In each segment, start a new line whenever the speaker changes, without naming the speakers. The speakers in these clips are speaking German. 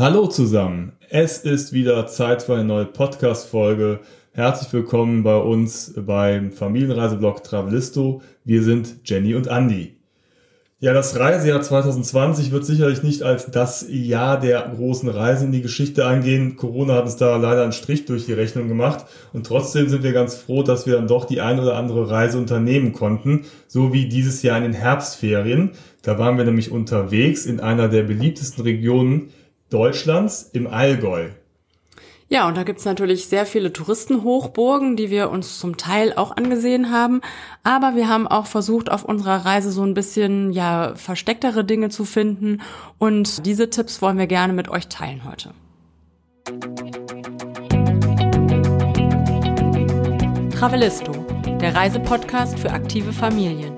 Hallo zusammen, es ist wieder Zeit für eine neue Podcast-Folge. Herzlich willkommen bei uns beim Familienreiseblog Travelisto. Wir sind Jenny und Andy. Ja, das Reisejahr 2020 wird sicherlich nicht als das Jahr der großen Reise in die Geschichte eingehen. Corona hat uns da leider einen Strich durch die Rechnung gemacht. Und trotzdem sind wir ganz froh, dass wir dann doch die ein oder andere Reise unternehmen konnten. So wie dieses Jahr in den Herbstferien. Da waren wir nämlich unterwegs in einer der beliebtesten Regionen Deutschlands, im Allgäu.
Ja, und da gibt's natürlich sehr viele Touristenhochburgen, die wir uns zum Teil auch angesehen haben. Aber wir haben auch versucht, auf unserer Reise so ein bisschen, ja, verstecktere Dinge zu finden. Und diese Tipps wollen wir gerne mit euch teilen heute. Travelisto, der Reisepodcast für aktive Familien.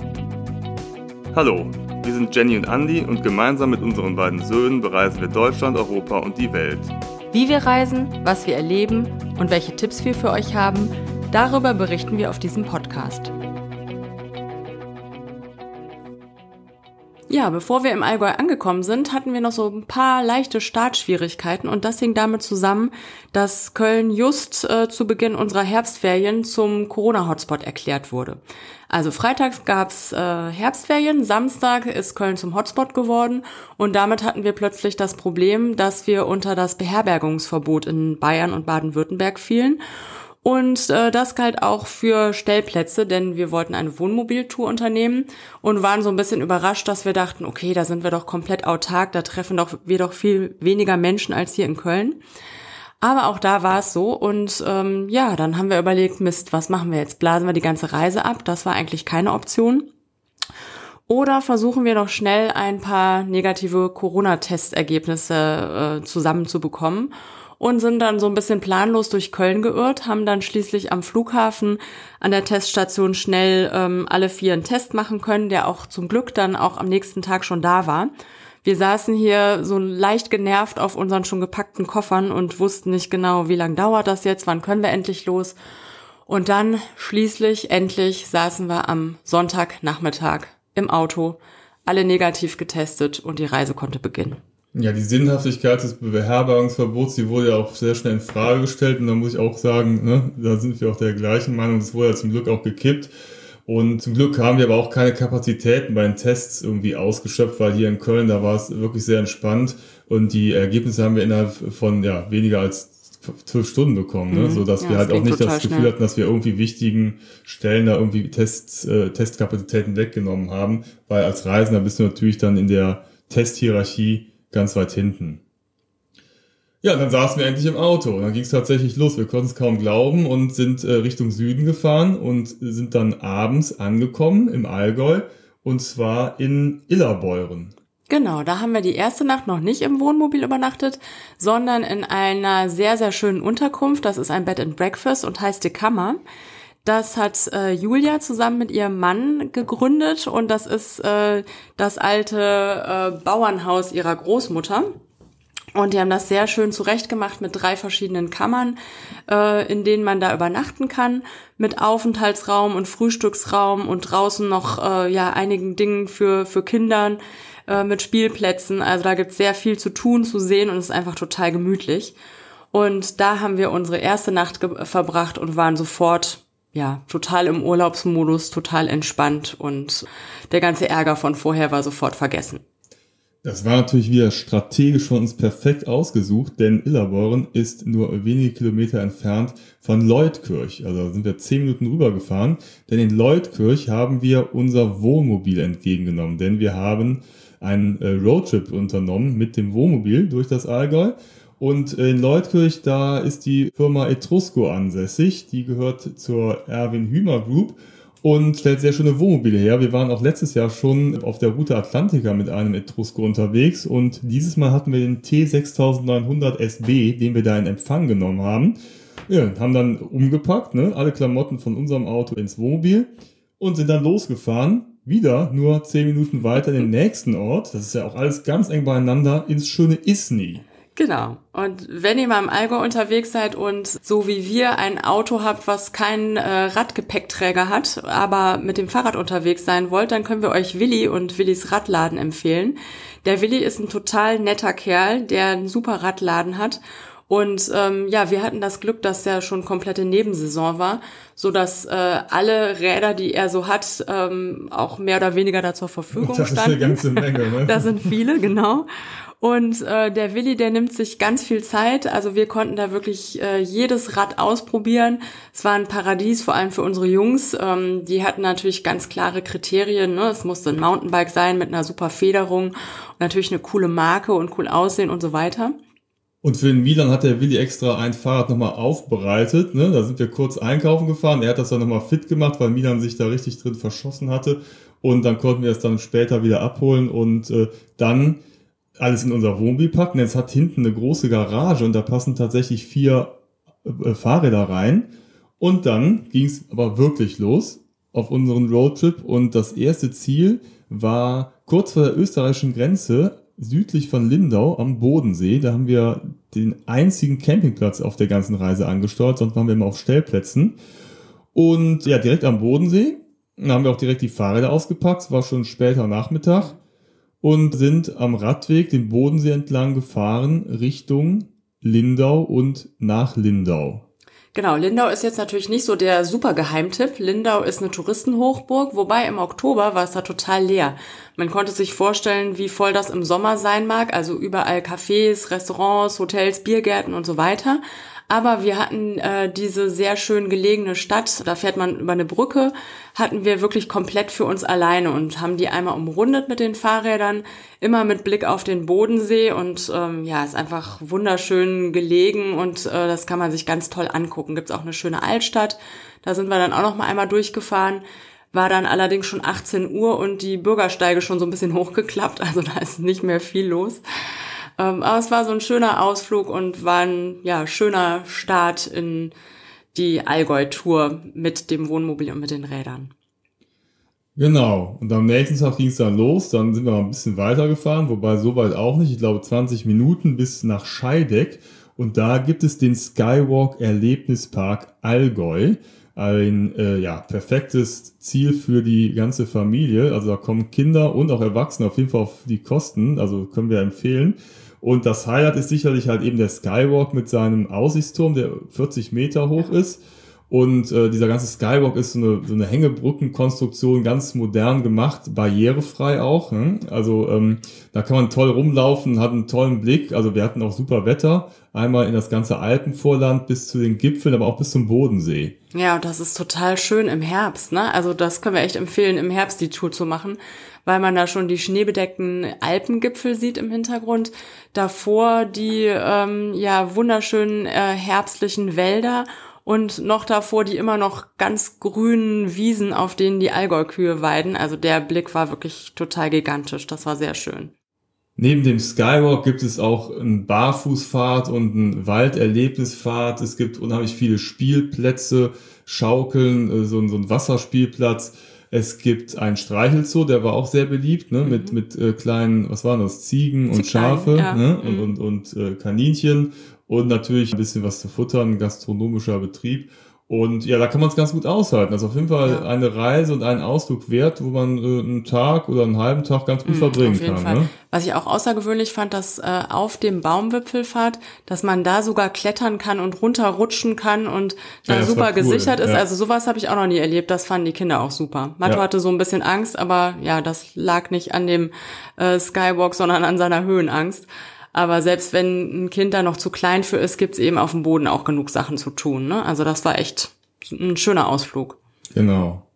Hallo, wir sind Jenny und Andy und gemeinsam mit unseren beiden Söhnen bereisen wir Deutschland, Europa und die Welt.
Wie wir reisen, was wir erleben und welche Tipps wir für euch haben, darüber berichten wir auf diesem Podcast. Ja, bevor wir im Allgäu angekommen sind, hatten wir noch so ein paar leichte Startschwierigkeiten und das hing damit zusammen, dass Köln just äh, zu Beginn unserer Herbstferien zum Corona-Hotspot erklärt wurde. Also freitags gab's äh, Herbstferien, Samstag ist Köln zum Hotspot geworden und damit hatten wir plötzlich das Problem, dass wir unter das Beherbergungsverbot in Bayern und Baden-Württemberg fielen. Und äh, das galt auch für Stellplätze, denn wir wollten eine Wohnmobiltour unternehmen und waren so ein bisschen überrascht, dass wir dachten, okay, da sind wir doch komplett autark, da treffen doch wir doch viel weniger Menschen als hier in Köln. Aber auch da war es so und ähm, ja, dann haben wir überlegt, Mist, was machen wir jetzt? Blasen wir die ganze Reise ab? Das war eigentlich keine Option. Oder versuchen wir noch schnell ein paar negative Corona-Testergebnisse äh, zusammenzubekommen und sind dann so ein bisschen planlos durch Köln geirrt, haben dann schließlich am Flughafen an der Teststation schnell ähm, alle vier einen Test machen können, der auch zum Glück dann auch am nächsten Tag schon da war. Wir saßen hier so leicht genervt auf unseren schon gepackten Koffern und wussten nicht genau, wie lange dauert das jetzt, wann können wir endlich los. Und dann schließlich, endlich saßen wir am Sonntagnachmittag im Auto, alle negativ getestet und die Reise konnte beginnen.
Ja, die Sinnhaftigkeit des Beherbergungsverbots, die wurde ja auch sehr schnell in Frage gestellt und da muss ich auch sagen, ne, da sind wir auch der gleichen Meinung, das wurde ja zum Glück auch gekippt. Und zum Glück haben wir aber auch keine Kapazitäten bei den Tests irgendwie ausgeschöpft, weil hier in Köln, da war es wirklich sehr entspannt und die Ergebnisse haben wir innerhalb von ja, weniger als zwölf Stunden bekommen, ne? Mhm. so dass ja, wir halt auch nicht das Gefühl schnell. hatten, dass wir irgendwie wichtigen Stellen da irgendwie Tests, äh, Testkapazitäten weggenommen haben, weil als Reisender bist du natürlich dann in der Testhierarchie ganz weit hinten. Ja, dann saßen wir endlich im Auto und dann ging es tatsächlich los. Wir konnten es kaum glauben und sind äh, Richtung Süden gefahren und sind dann abends angekommen im Allgäu und zwar in Illerbeuren.
Genau, da haben wir die erste Nacht noch nicht im Wohnmobil übernachtet, sondern in einer sehr, sehr schönen Unterkunft. Das ist ein Bed and Breakfast und heißt die Kammer. Das hat äh, Julia zusammen mit ihrem Mann gegründet und das ist äh, das alte äh, Bauernhaus ihrer Großmutter. Und die haben das sehr schön zurechtgemacht mit drei verschiedenen Kammern, äh, in denen man da übernachten kann, mit Aufenthaltsraum und Frühstücksraum und draußen noch äh, ja einigen Dingen für für Kindern äh, mit Spielplätzen. Also da gibt's sehr viel zu tun, zu sehen und es ist einfach total gemütlich. Und da haben wir unsere erste Nacht verbracht und waren sofort ja total im Urlaubsmodus, total entspannt und der ganze Ärger von vorher war sofort vergessen.
Das war natürlich wieder strategisch von uns perfekt ausgesucht, denn Illerborn ist nur wenige Kilometer entfernt von Leutkirch. Also sind wir zehn Minuten rübergefahren, denn in Leutkirch haben wir unser Wohnmobil entgegengenommen, denn wir haben einen äh, Roadtrip unternommen mit dem Wohnmobil durch das Allgäu. Und in Leutkirch, da ist die Firma Etrusco ansässig. Die gehört zur Erwin Hümer Group und stellt sehr schöne Wohnmobile her. Wir waren auch letztes Jahr schon auf der Route Atlantica mit einem Etrusco unterwegs und dieses Mal hatten wir den T6900 SB, den wir da in Empfang genommen haben. Ja, haben dann umgepackt, ne, alle Klamotten von unserem Auto ins Wohnmobil und sind dann losgefahren. Wieder nur zehn Minuten weiter in den nächsten Ort. Das ist ja auch alles ganz eng beieinander ins schöne Isny.
Genau. Und wenn ihr mal im Allgäu unterwegs seid und so wie wir ein Auto habt, was keinen äh, Radgepäckträger hat, aber mit dem Fahrrad unterwegs sein wollt, dann können wir euch Willi und Willis Radladen empfehlen. Der Willi ist ein total netter Kerl, der einen super Radladen hat und ähm, ja, wir hatten das Glück, dass der schon komplette Nebensaison war, so dass äh, alle Räder, die er so hat, ähm, auch mehr oder weniger da zur Verfügung
das
standen.
Das ist eine ganze Menge, ne?
da sind viele, genau. Und äh, der Willi, der nimmt sich ganz viel Zeit. Also wir konnten da wirklich äh, jedes Rad ausprobieren. Es war ein Paradies, vor allem für unsere Jungs. Ähm, die hatten natürlich ganz klare Kriterien. Ne? Es musste ein Mountainbike sein mit einer super Federung und natürlich eine coole Marke und cool aussehen und so weiter.
Und für den Milan hat der Willi extra ein Fahrrad nochmal aufbereitet. Ne? Da sind wir kurz einkaufen gefahren. Er hat das dann nochmal fit gemacht, weil Milan sich da richtig drin verschossen hatte. Und dann konnten wir es dann später wieder abholen und äh, dann alles in unser Wohnmobil packen. Jetzt hat hinten eine große Garage und da passen tatsächlich vier äh, Fahrräder rein. Und dann ging es aber wirklich los auf unseren Roadtrip. Und das erste Ziel war kurz vor der österreichischen Grenze südlich von Lindau am Bodensee. Da haben wir den einzigen Campingplatz auf der ganzen Reise angesteuert, sonst waren wir immer auf Stellplätzen. Und ja, direkt am Bodensee. Dann haben wir auch direkt die Fahrräder ausgepackt. Es war schon später Nachmittag. Und sind am Radweg den Bodensee entlang gefahren Richtung Lindau und nach Lindau.
Genau, Lindau ist jetzt natürlich nicht so der super Geheimtipp. Lindau ist eine Touristenhochburg, wobei im Oktober war es da total leer. Man konnte sich vorstellen, wie voll das im Sommer sein mag, also überall Cafés, Restaurants, Hotels, Biergärten und so weiter. Aber wir hatten äh, diese sehr schön gelegene Stadt, da fährt man über eine Brücke, hatten wir wirklich komplett für uns alleine und haben die einmal umrundet mit den Fahrrädern, immer mit Blick auf den Bodensee und ähm, ja, ist einfach wunderschön gelegen und äh, das kann man sich ganz toll angucken. Gibt's auch eine schöne Altstadt, da sind wir dann auch noch mal einmal durchgefahren war dann allerdings schon 18 Uhr und die Bürgersteige schon so ein bisschen hochgeklappt, also da ist nicht mehr viel los. Ähm, aber es war so ein schöner Ausflug und war ein ja, schöner Start in die Allgäu-Tour mit dem Wohnmobil und mit den Rädern.
Genau. Und am nächsten Tag ging es dann los. Dann sind wir mal ein bisschen weitergefahren, wobei so weit auch nicht. Ich glaube 20 Minuten bis nach Scheideck. Und da gibt es den Skywalk Erlebnispark Allgäu. Ein äh, ja, perfektes Ziel für die ganze Familie. Also da kommen Kinder und auch Erwachsene auf jeden Fall auf die Kosten. Also können wir empfehlen. Und das Highlight ist sicherlich halt eben der Skywalk mit seinem Aussichtsturm, der 40 Meter hoch ist. Und äh, dieser ganze Skywalk ist so eine, so eine Hängebrückenkonstruktion, ganz modern gemacht, barrierefrei auch. Ne? Also ähm, da kann man toll rumlaufen, hat einen tollen Blick. Also wir hatten auch super Wetter, einmal in das ganze Alpenvorland bis zu den Gipfeln, aber auch bis zum Bodensee.
Ja, und das ist total schön im Herbst. Ne? Also das können wir echt empfehlen, im Herbst die Tour zu machen weil man da schon die schneebedeckten Alpengipfel sieht im Hintergrund. Davor die ähm, ja wunderschönen äh, herbstlichen Wälder und noch davor die immer noch ganz grünen Wiesen, auf denen die Allgäu-Kühe weiden. Also der Blick war wirklich total gigantisch. Das war sehr schön.
Neben dem Skywalk gibt es auch ein Barfußfahrt und ein Walderlebnisfahrt. Es gibt unheimlich viele Spielplätze, Schaukeln, äh, so ein Wasserspielplatz. Es gibt einen Streichelzoo, der war auch sehr beliebt, ne? mit, mhm. mit äh, kleinen, was waren das, Ziegen und Schafe ja. ne? und, mhm. und, und äh, Kaninchen und natürlich ein bisschen was zu futtern, gastronomischer Betrieb. Und ja, da kann man es ganz gut aushalten. Also auf jeden Fall ja. eine Reise und einen Ausflug wert, wo man äh, einen Tag oder einen halben Tag ganz gut mm, verbringen kann. Ne?
Was ich auch außergewöhnlich fand, dass äh, auf dem Baumwipfelfahrt, dass man da sogar klettern kann und runterrutschen kann und da ja, super cool. gesichert ist. Ja. Also sowas habe ich auch noch nie erlebt. Das fanden die Kinder auch super. Matto hatte so ein bisschen Angst, aber ja, das lag nicht an dem äh, Skywalk, sondern an seiner Höhenangst. Aber selbst wenn ein Kind da noch zu klein für ist, gibt's eben auf dem Boden auch genug Sachen zu tun. Ne? Also das war echt ein schöner Ausflug.
Genau.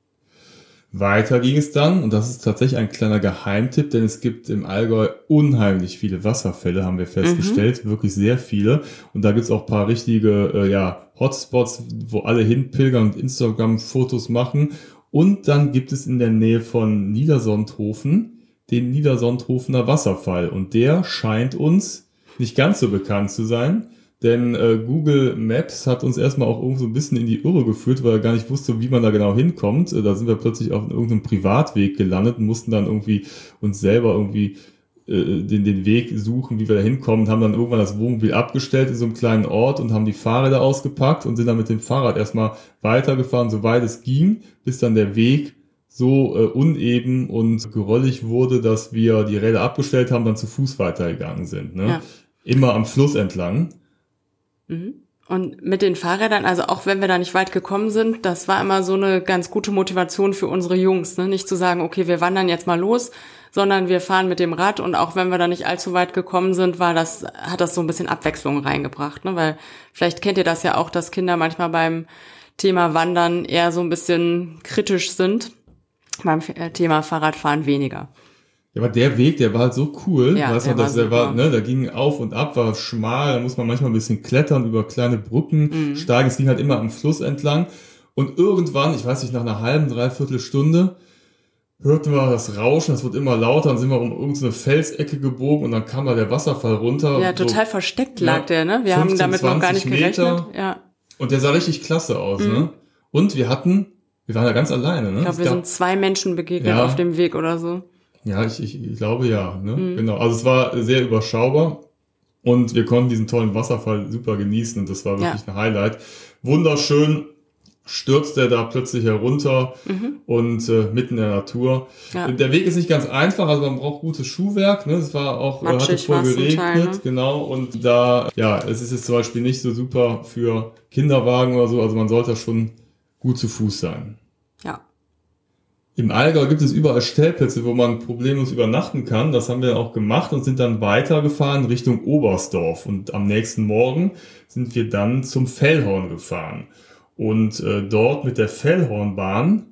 Weiter ging es dann, und das ist tatsächlich ein kleiner Geheimtipp, denn es gibt im Allgäu unheimlich viele Wasserfälle, haben wir festgestellt, mhm. wirklich sehr viele. Und da gibt's auch paar richtige äh, ja, Hotspots, wo alle hinpilgern und Instagram-Fotos machen. Und dann gibt es in der Nähe von Niedersondhofen den Niedersondhofener Wasserfall. Und der scheint uns nicht ganz so bekannt zu sein. Denn äh, Google Maps hat uns erstmal auch irgendwo so ein bisschen in die Irre geführt, weil er gar nicht wusste, wie man da genau hinkommt. Äh, da sind wir plötzlich auf irgendeinem Privatweg gelandet und mussten dann irgendwie uns selber irgendwie äh, den, den Weg suchen, wie wir da hinkommen, haben dann irgendwann das Wohnmobil abgestellt in so einem kleinen Ort und haben die Fahrräder ausgepackt und sind dann mit dem Fahrrad erstmal weitergefahren, soweit es ging, bis dann der Weg so äh, uneben und gerollig wurde, dass wir die Räder abgestellt haben, dann zu Fuß weitergegangen sind. Ne? Ja. Immer am Fluss entlang.
Mhm. Und mit den Fahrrädern, also auch wenn wir da nicht weit gekommen sind, das war immer so eine ganz gute Motivation für unsere Jungs, ne? nicht zu sagen, okay, wir wandern jetzt mal los, sondern wir fahren mit dem Rad und auch wenn wir da nicht allzu weit gekommen sind, war das, hat das so ein bisschen Abwechslung reingebracht, ne? weil vielleicht kennt ihr das ja auch, dass Kinder manchmal beim Thema Wandern eher so ein bisschen kritisch sind, beim äh, Thema Fahrradfahren weniger.
Ja, aber der Weg, der war halt so cool. Ja, weißt du, dass der war, ne, da ging auf und ab, war schmal, da muss man manchmal ein bisschen klettern über kleine Brücken, mhm. steigen. Es ging halt immer am Fluss entlang. Und irgendwann, ich weiß nicht, nach einer halben, dreiviertel Stunde, hörten wir das Rauschen, es wird immer lauter, dann sind wir um irgendeine Felsecke gebogen und dann kam da der Wasserfall runter.
Ja, total so, versteckt lag ja, der, ne? Wir 15, haben damit noch gar nicht gerechnet. Meter. Ja.
Und der sah richtig klasse aus, mhm. ne? Und wir hatten, wir waren da ganz alleine, ne?
Ich glaube, wir sind zwei Menschen begegnet ja, auf dem Weg oder so.
Ja, ich, ich, ich glaube ja. Ne? Mhm. Genau. Also es war sehr überschaubar und wir konnten diesen tollen Wasserfall super genießen und das war wirklich ja. ein Highlight. Wunderschön stürzt er da plötzlich herunter mhm. und äh, mitten in der Natur. Ja. Der Weg ist nicht ganz einfach, also man braucht gutes Schuhwerk. Ne? Es war auch äh, Matschig hatte voll geregnet, Teil, ne? genau. Und da, ja, es ist jetzt zum Beispiel nicht so super für Kinderwagen oder so. Also man sollte schon gut zu Fuß sein.
Ja.
Im Allgäu gibt es überall Stellplätze, wo man problemlos übernachten kann. Das haben wir auch gemacht und sind dann weitergefahren Richtung Oberstdorf. Und am nächsten Morgen sind wir dann zum Fellhorn gefahren. Und äh, dort mit der Fellhornbahn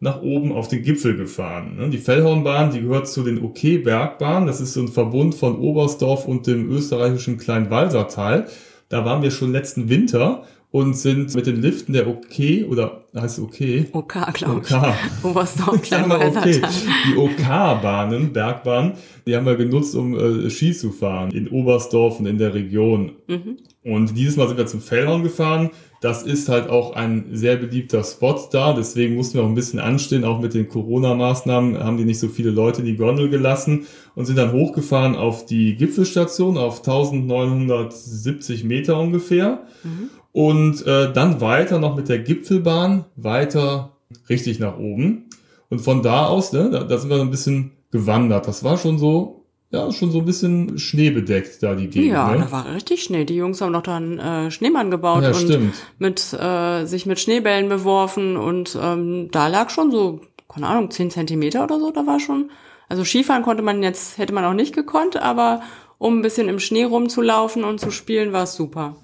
nach oben auf den Gipfel gefahren. Ne? Die Fellhornbahn, die gehört zu den OK-Bergbahnen. Das ist so ein Verbund von Oberstdorf und dem österreichischen Kleinwalsertal. Da waren wir schon letzten Winter und sind mit den Liften der OK oder heißt OK?
OK, glaube
ich. OK.
Oberstdorf,
okay. Die OK-Bahnen, Bergbahnen, die haben wir genutzt, um äh, Ski zu fahren in Oberstdorf und in der Region. Mhm. Und dieses Mal sind wir zum Fellhorn gefahren. Das ist halt auch ein sehr beliebter Spot da. Deswegen mussten wir auch ein bisschen anstehen. Auch mit den Corona-Maßnahmen haben die nicht so viele Leute in die Gondel gelassen und sind dann hochgefahren auf die Gipfelstation auf 1970 Meter ungefähr. Mhm und äh, dann weiter noch mit der Gipfelbahn weiter richtig nach oben. Und von da aus, ne, da, da sind wir so ein bisschen gewandert. Das war schon so, ja, schon so ein bisschen schneebedeckt da die Gegend.
Ja,
ne?
da war richtig Schnee. Die Jungs haben noch dann äh, Schneemann gebaut ja, und stimmt. mit äh, sich mit Schneebällen beworfen und ähm, da lag schon so, keine Ahnung, zehn Zentimeter oder so. Da war schon, also Skifahren konnte man jetzt, hätte man auch nicht gekonnt, aber um ein bisschen im Schnee rumzulaufen und zu spielen, war es super.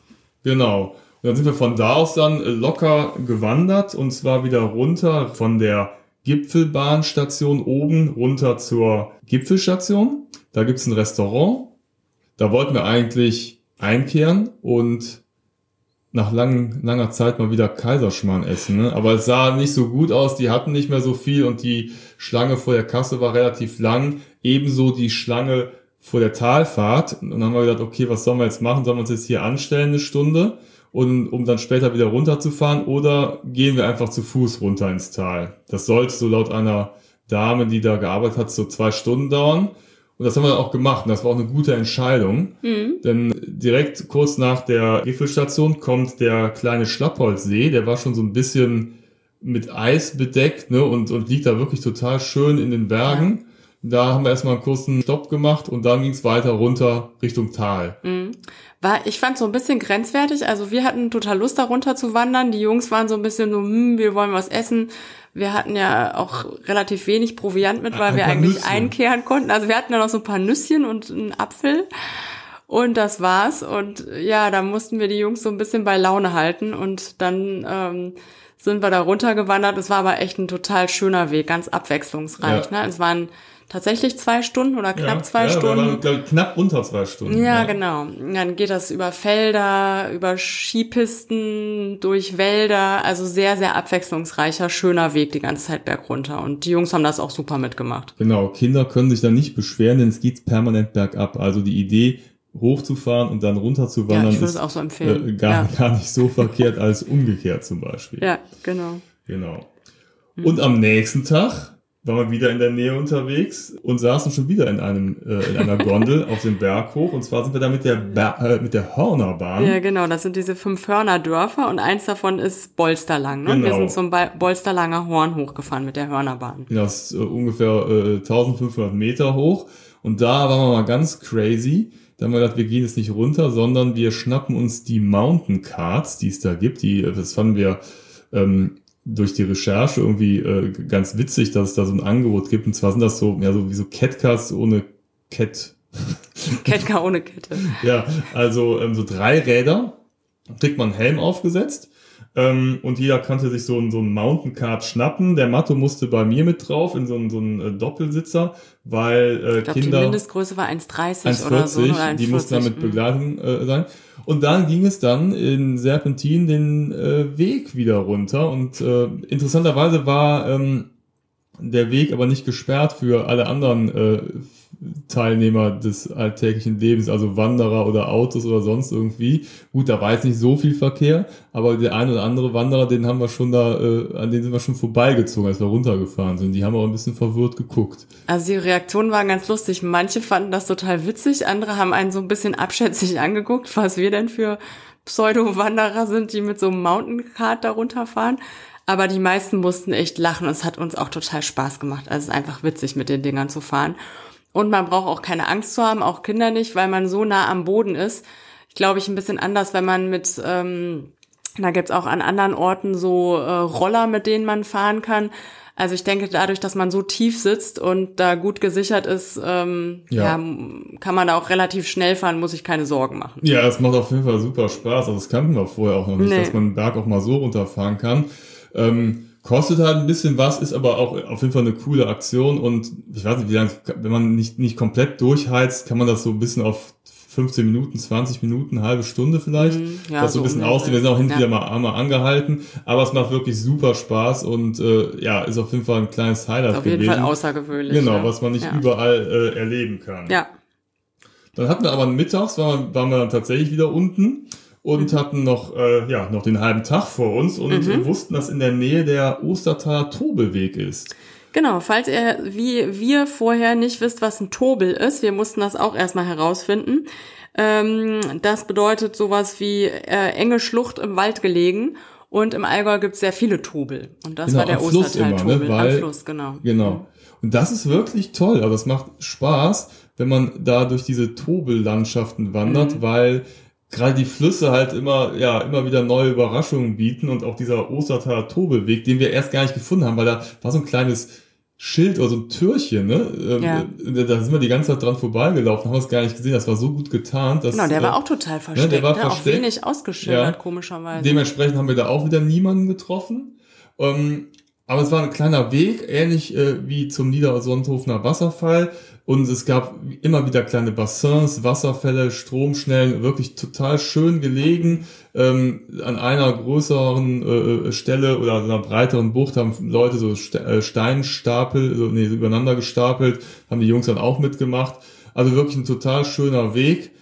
Genau. Und dann sind wir von da aus dann locker gewandert und zwar wieder runter von der Gipfelbahnstation oben runter zur Gipfelstation. Da gibt's ein Restaurant. Da wollten wir eigentlich einkehren und nach lang, langer Zeit mal wieder Kaiserschmarrn essen. Ne? Aber es sah nicht so gut aus, die hatten nicht mehr so viel und die Schlange vor der Kasse war relativ lang. Ebenso die Schlange vor der Talfahrt. Und dann haben wir gedacht, okay, was sollen wir jetzt machen? Sollen wir uns jetzt hier anstellen eine Stunde? Und um dann später wieder runterzufahren oder gehen wir einfach zu Fuß runter ins Tal. Das sollte so laut einer Dame, die da gearbeitet hat, so zwei Stunden dauern. Und das haben wir dann auch gemacht. Und das war auch eine gute Entscheidung. Mhm. Denn direkt kurz nach der Gipfelstation kommt der kleine Schlappholzsee. Der war schon so ein bisschen mit Eis bedeckt ne, und, und liegt da wirklich total schön in den Bergen. Ja. Da haben wir erstmal einen kurzen Stopp gemacht und dann ging es weiter runter Richtung Tal.
Mhm. War, ich fand so ein bisschen grenzwertig. Also wir hatten total Lust, da runter zu wandern. Die Jungs waren so ein bisschen so, hm, wir wollen was essen. Wir hatten ja auch relativ wenig Proviant mit, weil wir eigentlich Nüsse. einkehren konnten. Also wir hatten ja noch so ein paar Nüsschen und einen Apfel. Und das war's. Und ja, da mussten wir die Jungs so ein bisschen bei Laune halten. Und dann ähm, sind wir da runtergewandert. Es war aber echt ein total schöner Weg, ganz abwechslungsreich. Ja. Ne? Es waren tatsächlich zwei Stunden oder knapp ja, zwei ja, Stunden.
Waren, knapp unter zwei Stunden.
Ja, ja, genau. Dann geht das über Felder, über Skipisten, durch Wälder. Also sehr, sehr abwechslungsreicher, schöner Weg die ganze Zeit bergunter. Und die Jungs haben das auch super mitgemacht.
Genau, Kinder können sich da nicht beschweren, denn es geht permanent bergab. Also die Idee, hochzufahren und dann runterzuwandern, ja, ist
so
äh, gar, gar nicht so verkehrt als umgekehrt zum Beispiel.
Ja, genau.
Genau. Und am nächsten Tag waren wir wieder in der Nähe unterwegs und saßen schon wieder in einem äh, in einer Gondel auf dem Berg hoch. Und zwar sind wir da mit der Ber äh, mit der Hörnerbahn.
Ja, genau. Das sind diese fünf Hörnerdörfer und eins davon ist Bolsterlang. Ne?
Genau.
Wir sind zum Ba- Bolsterlanger Horn hochgefahren mit der Hörnerbahn.
Genau, das ist äh, ungefähr äh, 1500 Meter hoch. Und da waren wir mal ganz crazy. Da haben wir gedacht, wir gehen jetzt nicht runter, sondern wir schnappen uns die Mountain Cards, die es da gibt. Die, äh, das fanden wir ähm, durch die Recherche irgendwie äh, ganz witzig, dass es da so ein Angebot gibt. Und zwar sind das so, ja, so wie so Catcards ohne Cat.
Ketka ohne Kette.
Ja, also ähm, so drei Räder, kriegt man einen Helm aufgesetzt ähm, und jeder konnte sich so, ein- so ein Mountain Card schnappen. Der Matto musste bei mir mit drauf in so einen, so einen äh, Doppelsitzer, weil äh,
Ich glaube, die
Kinder
Mindestgröße war 1,30 oder so.
1,40,
Oder 1,40.
die mussten dann mit
Mhm.
Begleitung äh, sein. Und dann ging es dann in Serpentin den äh, Weg wieder runter und äh, interessanterweise war ähm, der Weg aber nicht gesperrt für alle anderen äh, Teilnehmer des alltäglichen Lebens, also Wanderer oder Autos oder sonst irgendwie. Gut, da war jetzt nicht so viel Verkehr, aber der eine oder andere Wanderer, den haben wir schon da, äh, an den sind wir schon vorbeigezogen, als wir runtergefahren sind. Die haben auch ein bisschen verwirrt geguckt.
Also die Reaktionen waren ganz lustig. Manche fanden das total witzig, andere haben einen so ein bisschen abschätzig angeguckt, was wir denn für Pseudo-Wanderer sind, die mit so einem Mountain-Card da runterfahren. Aber die meisten mussten echt lachen und es hat uns auch total Spaß gemacht. Also es ist einfach witzig, mit den Dingern zu fahren. Und man braucht auch keine Angst zu haben, auch Kinder nicht, weil man so nah am Boden ist. Ich glaube, ich ein bisschen anders, wenn man mit, ähm, da gibt's auch an anderen Orten so äh, Roller, mit denen man fahren kann. Also ich denke, dadurch, dass man so tief sitzt und da gut gesichert ist, ähm,
Ja.
ja. kann man da auch relativ schnell fahren, muss ich keine Sorgen machen.
Ja, es macht auf jeden Fall super Spaß. Also das kannten wir vorher auch noch nicht,
Nee.
dass man einen Berg auch mal so runterfahren kann. Ähm, kostet halt ein bisschen was, ist aber auch auf jeden Fall eine coole Aktion und ich weiß nicht, wie lange, wenn man nicht, nicht komplett durchheizt, kann man das so ein bisschen auf 15 Minuten, 20 Minuten, eine halbe Stunde vielleicht,
Mhm, ja,
das so ein bisschen
um den
aus. Wir sind auch hin und
Ja.
wieder mal, einmal angehalten, aber es macht wirklich super Spaß und äh, ja, ist auf jeden Fall ein kleines Highlight
Auf jeden
gewesen.
Fall außergewöhnlich.
Genau,
ja.
was man nicht
ja.
überall äh, erleben kann.
Ja,
Dann hatten wir aber mittags, waren wir, waren wir dann tatsächlich wieder unten und hatten noch, äh, ja, noch den halben Tag vor uns und
Mhm.
wussten, dass in der Nähe der Ostertaler Tobelweg ist.
Genau, falls ihr wie wir vorher nicht wisst, was ein Tobel ist, wir mussten das auch erstmal herausfinden. Ähm, das bedeutet sowas wie äh, enge Schlucht im Wald gelegen und im Allgäu gibt es sehr viele Tobel. Und das
Genau,
war der
am Fluss immer, ne, weil-
Am Fluss, genau.
Genau. Und das ist wirklich toll. Also das macht Spaß, wenn man da durch diese Tobellandschaften wandert,
Mhm.
weil gerade die Flüsse halt immer, ja, immer wieder neue Überraschungen bieten und auch dieser Ostertaler Tobelweg, den wir erst gar nicht gefunden haben, weil da war so ein kleines Schild oder so ein Türchen, ne? Ähm,
Ja.
äh, Da sind wir die ganze Zeit dran vorbeigelaufen, haben es gar nicht gesehen. Das war so gut getarnt, dass
Genau, der
äh,
war auch total versteckt,
der war
ne? auch
versteckt.
wenig ausgeschildert,
Ja.
komischerweise.
Dementsprechend haben wir da auch wieder niemanden getroffen. Ähm, aber es war ein kleiner Weg, ähnlich äh, wie zum Niedersonthofener Wasserfall. Und es gab immer wieder kleine Bassins, Wasserfälle, Stromschnellen, wirklich total schön gelegen. Ähm, an einer größeren äh, Stelle oder einer breiteren Bucht haben Leute so äh, Steinstapel, so, nee, übereinander gestapelt, haben die Jungs dann auch mitgemacht. Also wirklich ein total schöner Weg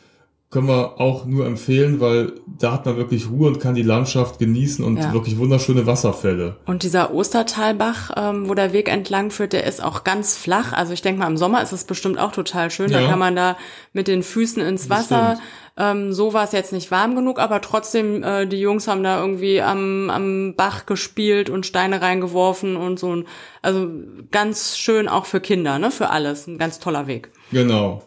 können wir auch nur empfehlen, weil da hat man wirklich Ruhe und kann die Landschaft genießen und
Ja.
wirklich wunderschöne Wasserfälle.
Und dieser Ostertalbach, ähm, wo der Weg entlang führt, der ist auch ganz flach. Also ich denke mal, im Sommer ist es bestimmt auch total schön. Da
Ja.
kann man da mit den Füßen ins Wasser. Ähm, so war es jetzt nicht warm genug, aber trotzdem, äh, die Jungs haben da irgendwie am, am Bach gespielt und Steine reingeworfen und so. ein- Also ganz schön auch für Kinder, ne? Für alles. Ein ganz toller Weg.
Genau.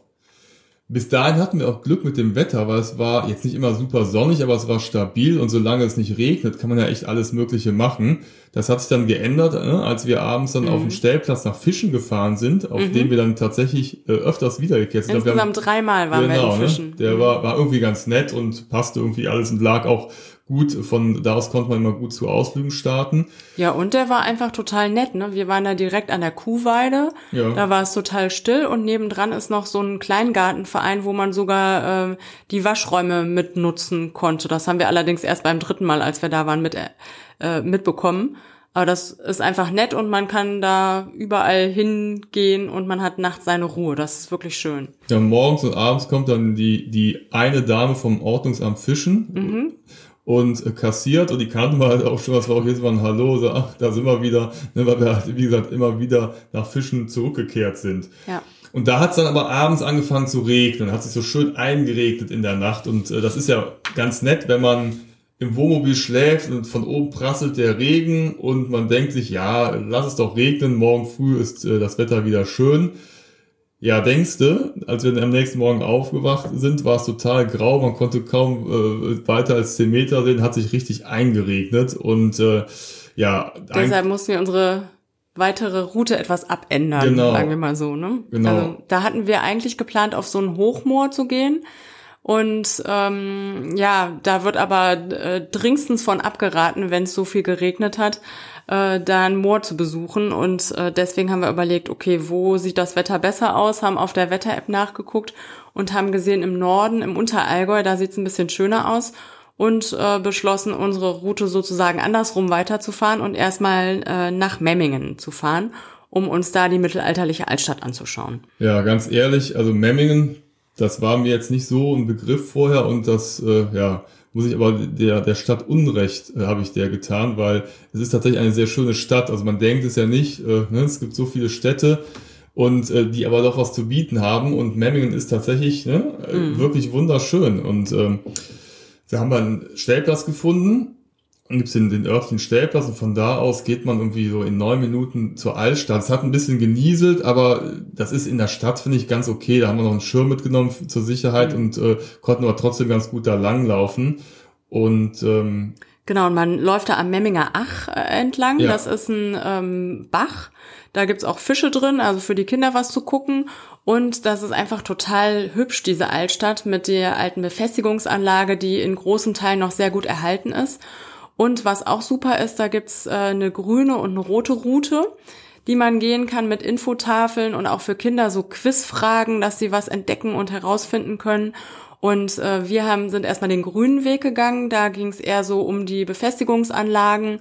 Bis dahin hatten wir auch Glück mit dem Wetter, weil es war jetzt nicht immer super sonnig, aber es war stabil und solange es nicht regnet, kann man ja echt alles Mögliche machen. Das hat sich dann geändert, äh, als wir abends dann auf dem Stellplatz nach Fischen gefahren sind, auf dem wir dann tatsächlich äh, öfters wiedergekehrt sind.
Insgesamt dreimal waren wir im Fischen.
Ne? Der war, war irgendwie ganz nett und passte irgendwie alles und lag auch gut. Von daraus konnte man immer gut zu Ausflügen starten.
Ja, und der war einfach total nett, ne? Wir waren da direkt an der Kuhweide.
Ja.
Da war es total still und nebendran ist noch so ein Kleingartenverein, wo man sogar äh, die Waschräume mitnutzen konnte. Das haben wir allerdings erst beim dritten Mal, als wir da waren, mit, äh, mitbekommen. Aber das ist einfach nett und man kann da überall hingehen und man hat nachts seine Ruhe. Das ist wirklich schön.
Ja, morgens und abends kommt dann die, die eine Dame vom Ordnungsamt Fischen. Und äh, kassiert und die kannten wir halt auch schon, das war auch jedes Mal ein Hallo, so, ach, da sind wir wieder, ne, weil wir halt, wie gesagt, immer wieder nach Fischen zurückgekehrt sind.
Ja.
Und da hat es dann aber abends angefangen zu regnen, hat sich so schön eingeregnet in der Nacht und äh, das ist ja ganz nett, wenn man im Wohnmobil schläft und von oben prasselt der Regen und man denkt sich, ja, lass es doch regnen, morgen früh ist äh, das Wetter wieder schön. Ja, denkst du, als wir am nächsten Morgen aufgewacht sind, war es total grau, man konnte kaum äh, weiter als 10 Meter sehen, hat sich richtig eingeregnet und äh, ja.
Deshalb mussten wir unsere weitere Route etwas abändern, genau. sagen wir mal so. Ne? Genau. Also da hatten wir eigentlich geplant, auf so ein Hochmoor zu gehen. Und ähm, ja, da wird aber äh, dringendstens von abgeraten, wenn es so viel geregnet hat, äh, da Moor zu besuchen. Und äh, deswegen haben wir überlegt, okay, wo sieht das Wetter besser aus? Haben auf der Wetter-App nachgeguckt und haben gesehen, im Norden, im Unterallgäu, da sieht es ein bisschen schöner aus. Und äh, beschlossen, unsere Route sozusagen andersrum weiterzufahren und erstmal äh, nach Memmingen zu fahren, um uns da die mittelalterliche Altstadt anzuschauen.
Ja, ganz ehrlich, also Memmingen, das war mir jetzt nicht so ein Begriff vorher und das, äh, ja, muss ich aber der, der Stadt Unrecht äh, habe ich der getan, weil es ist tatsächlich eine sehr schöne Stadt. Also man denkt es ja nicht, äh, ne? es gibt so viele Städte und äh, die aber doch was zu bieten haben und Memmingen ist tatsächlich ne, mhm. wirklich wunderschön und ähm, da haben wir einen Stellplatz gefunden dann gibt's den, den örtlichen Stellplatz und von da aus geht man irgendwie so in neun Minuten zur Altstadt. Es hat ein bisschen genieselt, aber das ist in der Stadt, finde ich, ganz okay. Da haben wir noch einen Schirm mitgenommen zur Sicherheit mhm. und äh, konnten aber trotzdem ganz gut da langlaufen. Und ähm,
Genau, und man läuft da am Memminger Ach äh, entlang. Ja. Das ist ein ähm, Bach. Da gibt's auch Fische drin, also für die Kinder was zu gucken. Und das ist einfach total hübsch, diese Altstadt mit der alten Befestigungsanlage, die in großen Teilen noch sehr gut erhalten ist. Und was auch super ist, da gibt's äh, eine grüne und eine rote Route, die man gehen kann mit Infotafeln und auch für Kinder so Quizfragen, dass sie was entdecken und herausfinden können. Und äh, wir haben, sind erstmal den grünen Weg gegangen, da ging's eher so um die Befestigungsanlagen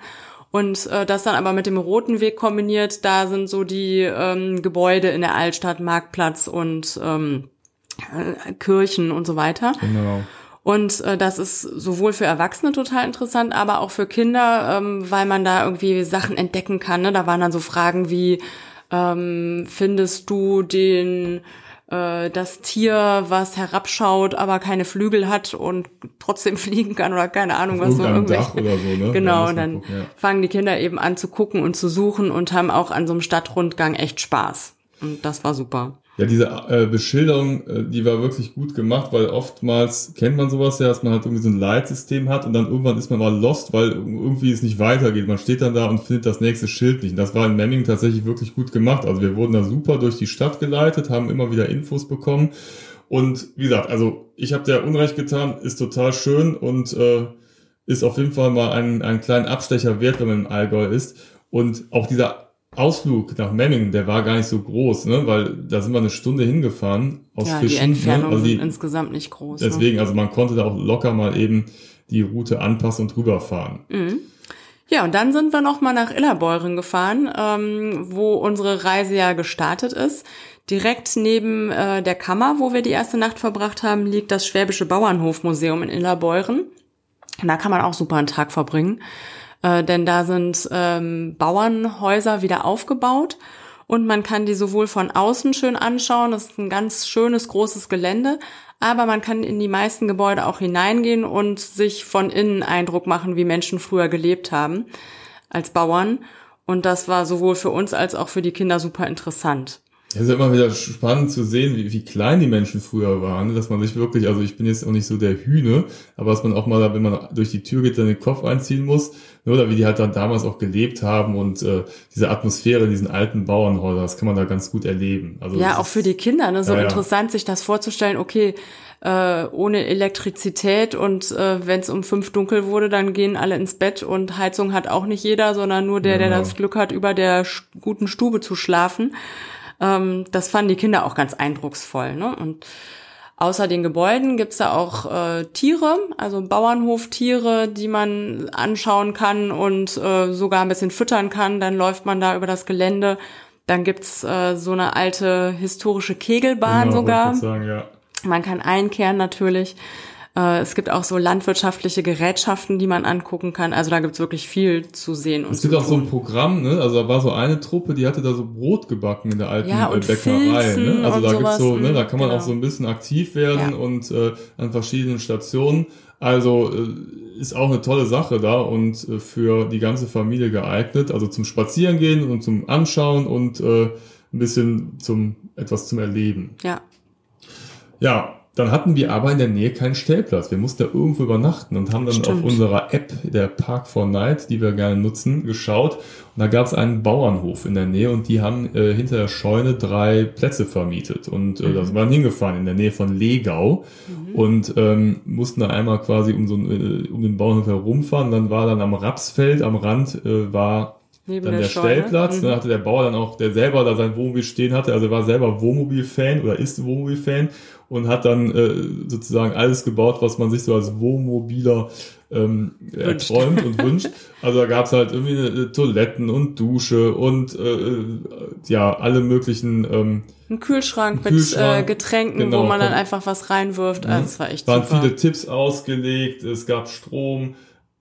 und äh, das dann aber mit dem roten Weg kombiniert, da sind so die ähm, Gebäude in der Altstadt, Marktplatz und ähm, äh, Kirchen und so weiter. Genau. Und äh, das ist sowohl für Erwachsene total interessant, aber auch für Kinder, ähm, weil man da irgendwie Sachen entdecken kann. Ne? Da waren dann so Fragen wie, ähm, findest du den äh, das Tier, was herabschaut, aber keine Flügel hat und trotzdem fliegen kann oder keine Ahnung, was so irgendwelche. Oder so, ne? Genau, und dann gucken, ja. fangen die Kinder eben an zu gucken und zu suchen und haben auch an so einem Stadtrundgang echt Spaß. Und das war super.
Ja, diese äh, Beschilderung, äh, die war wirklich gut gemacht, weil oftmals kennt man sowas ja, dass man halt irgendwie so ein Leitsystem hat und dann irgendwann ist man mal lost, weil irgendwie es nicht weitergeht. Man steht dann da und findet das nächste Schild nicht. Und das war in Memming tatsächlich wirklich gut gemacht. Also wir wurden da super durch die Stadt geleitet, haben immer wieder Infos bekommen. Und wie gesagt, also ich habe der Unrecht getan, ist total schön und äh, ist auf jeden Fall mal einen, einen kleinen Abstecher wert, wenn man im Allgäu ist. Und auch dieser Ausflug nach Memmingen, der war gar nicht so groß, ne? weil da sind wir eine Stunde hingefahren
aus ja, Fischen. Die? Entfernungen ne? also die, insgesamt nicht groß.
Ne? Deswegen, ne? also man konnte da auch locker mal eben die Route anpassen und rüberfahren.
Mhm. Ja, und dann sind wir nochmal nach Illerbeuren gefahren, ähm, wo unsere Reise ja gestartet ist. Direkt neben äh, der Kammer, wo wir die erste Nacht verbracht haben, liegt das Schwäbische Bauernhofmuseum in Illerbeuren. Da kann man auch super einen Tag verbringen äh, denn da sind ähm, Bauernhäuser wieder aufgebaut und man kann die sowohl von außen schön anschauen, das ist ein ganz schönes großes Gelände, aber man kann in die meisten Gebäude auch hineingehen und sich von innen Eindruck machen, wie Menschen früher gelebt haben als Bauern. Und das war sowohl für uns als auch für die Kinder super interessant.
Es ist immer wieder spannend zu sehen, wie, wie klein die Menschen früher waren, dass man sich wirklich, also ich bin jetzt auch nicht so der Hühne, aber dass man auch mal, wenn man durch die Tür geht, dann den Kopf einziehen muss, ne? oder wie die halt dann damals auch gelebt haben und äh, diese Atmosphäre in diesen alten Bauernhäusern, das kann man da ganz gut erleben.
Also ja, auch für die Kinder, ne? so ja, interessant, sich das vorzustellen, okay, äh, ohne Elektrizität und äh, wenn es um fünf dunkel wurde, dann gehen alle ins Bett und Heizung hat auch nicht jeder, sondern nur der, genau. der das Glück hat, über der guten Stube zu schlafen. Ähm, das fanden die Kinder auch ganz eindrucksvoll. Ne? Und außer den Gebäuden gibt's da auch äh, Tiere, also Bauernhoftiere, die man anschauen kann und äh, sogar ein bisschen füttern kann. Dann läuft man da über das Gelände. Dann gibt's äh, so eine alte historische Kegelbahn genau, sogar. Sagen, ja. Man kann einkehren natürlich. Äh, es gibt auch so landwirtschaftliche Gerätschaften, die man angucken kann. Also da gibt's wirklich viel zu sehen. Und
es gibt auch so ein Programm, ne? Also da war so eine Truppe, die hatte da so Brot gebacken in der alten
Ja,
äh,
und
Bäckerei. Ne? Also da gibt's so, ne? Da kann man
genau.
auch so ein bisschen aktiv werden
Ja.
und äh, an verschiedenen Stationen. Also äh, ist auch eine tolle Sache da und äh, für die ganze Familie geeignet. Also zum Spazierengehen und zum Anschauen und äh, ein bisschen zum etwas zum Erleben.
Ja.
Ja, dann hatten wir aber in der Nähe keinen Stellplatz. Wir mussten da irgendwo übernachten und haben dann
Stimmt.
auf unserer App, der Park for Night, die wir gerne nutzen, geschaut. Und da gab es einen Bauernhof in der Nähe und die haben äh, hinter der Scheune drei Plätze vermietet. Und äh, da sind wir dann hingefahren in der Nähe von Legau und ähm, mussten da einmal quasi um, so, äh, um den Bauernhof herumfahren. Dann war dann am Rapsfeld am Rand äh, war
Neben
dann
der
der. Stellplatz,
Mhm.
ne, hatte der Bauer dann auch, der selber da sein Wohnmobil stehen hatte, also er war selber Wohnmobil-Fan oder ist Wohnmobil-Fan und hat dann äh, sozusagen alles gebaut, was man sich so als Wohnmobiler ähm, erträumt und wünscht. Also da gab's halt irgendwie äh, Toiletten und Dusche und äh, ja, alle möglichen ähm,
Ein Kühlschrank,
Ein
mit
Kühlschrank,
äh, Getränken,
genau,
wo man dann einfach was reinwirft. Also das war echt
waren
super.
viele Tipps ausgelegt, es gab Strom,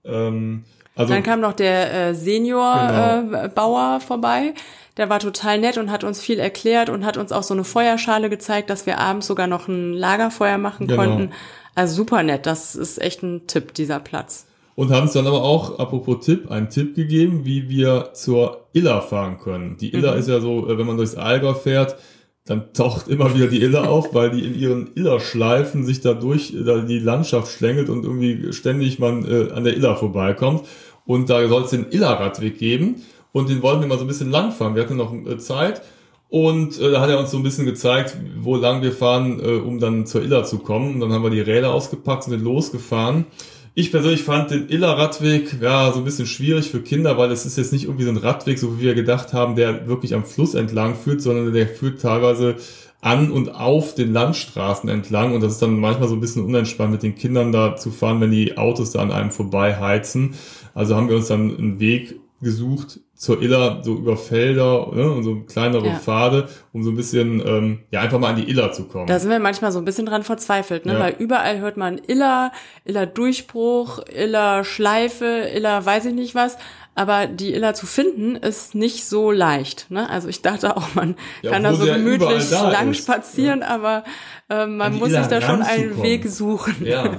ähm, also
Dann kam noch der äh, Senior
Genau.
äh, Bauer vorbei. Der war total nett und hat uns viel erklärt und hat uns auch so eine Feuerschale gezeigt, dass wir abends sogar noch ein Lagerfeuer machen
Genau.
konnten. Also super nett. Das ist echt ein Tipp, dieser Platz.
Und haben uns dann aber auch, apropos Tipp, einen Tipp gegeben, wie wir zur Iller fahren können. Die Iller
Mhm.
ist ja so, äh, wenn man durchs Allgäu fährt, dann taucht immer wieder die Iller auf, weil die in ihren Illerschleifen sich dadurch da die Landschaft schlängelt und irgendwie ständig man äh, an der Iller vorbeikommt. Und da soll es den Illerradweg geben. Und den wollten wir mal so ein bisschen langfahren. Wir hatten noch äh, Zeit. Und äh, da hat er uns so ein bisschen gezeigt, wo lang wir fahren, äh, um dann zur Iller zu kommen. Und dann haben wir die Räder ausgepackt und sind losgefahren. Ich persönlich fand den Iller-Radweg ja so ein bisschen schwierig für Kinder, weil es ist jetzt nicht irgendwie so ein Radweg, so wie wir gedacht haben, der wirklich am Fluss entlang führt, sondern der führt teilweise an und auf den Landstraßen entlang. Und das ist dann manchmal so ein bisschen unentspannt mit den Kindern da zu fahren, wenn die Autos da an einem vorbei heizen. Also haben wir uns dann einen Weg gesucht zur Iller, so über Felder ne, und so kleinere
Ja.
Pfade, um so ein bisschen, ähm, ja, einfach mal an die Iller zu kommen.
Da sind wir manchmal so ein bisschen dran verzweifelt, ne?
Ja.
Weil überall hört man Iller, Iller Durchbruch, Iller Schleife, Iller weiß ich nicht was. Aber die Iller zu finden ist nicht so leicht. Ne? Also ich dachte auch, man
Ja,
kann da so gemütlich
da
lang
ist,
spazieren, aber ähm, man muss sich
Iller
da schon einen. Weg suchen.
ja.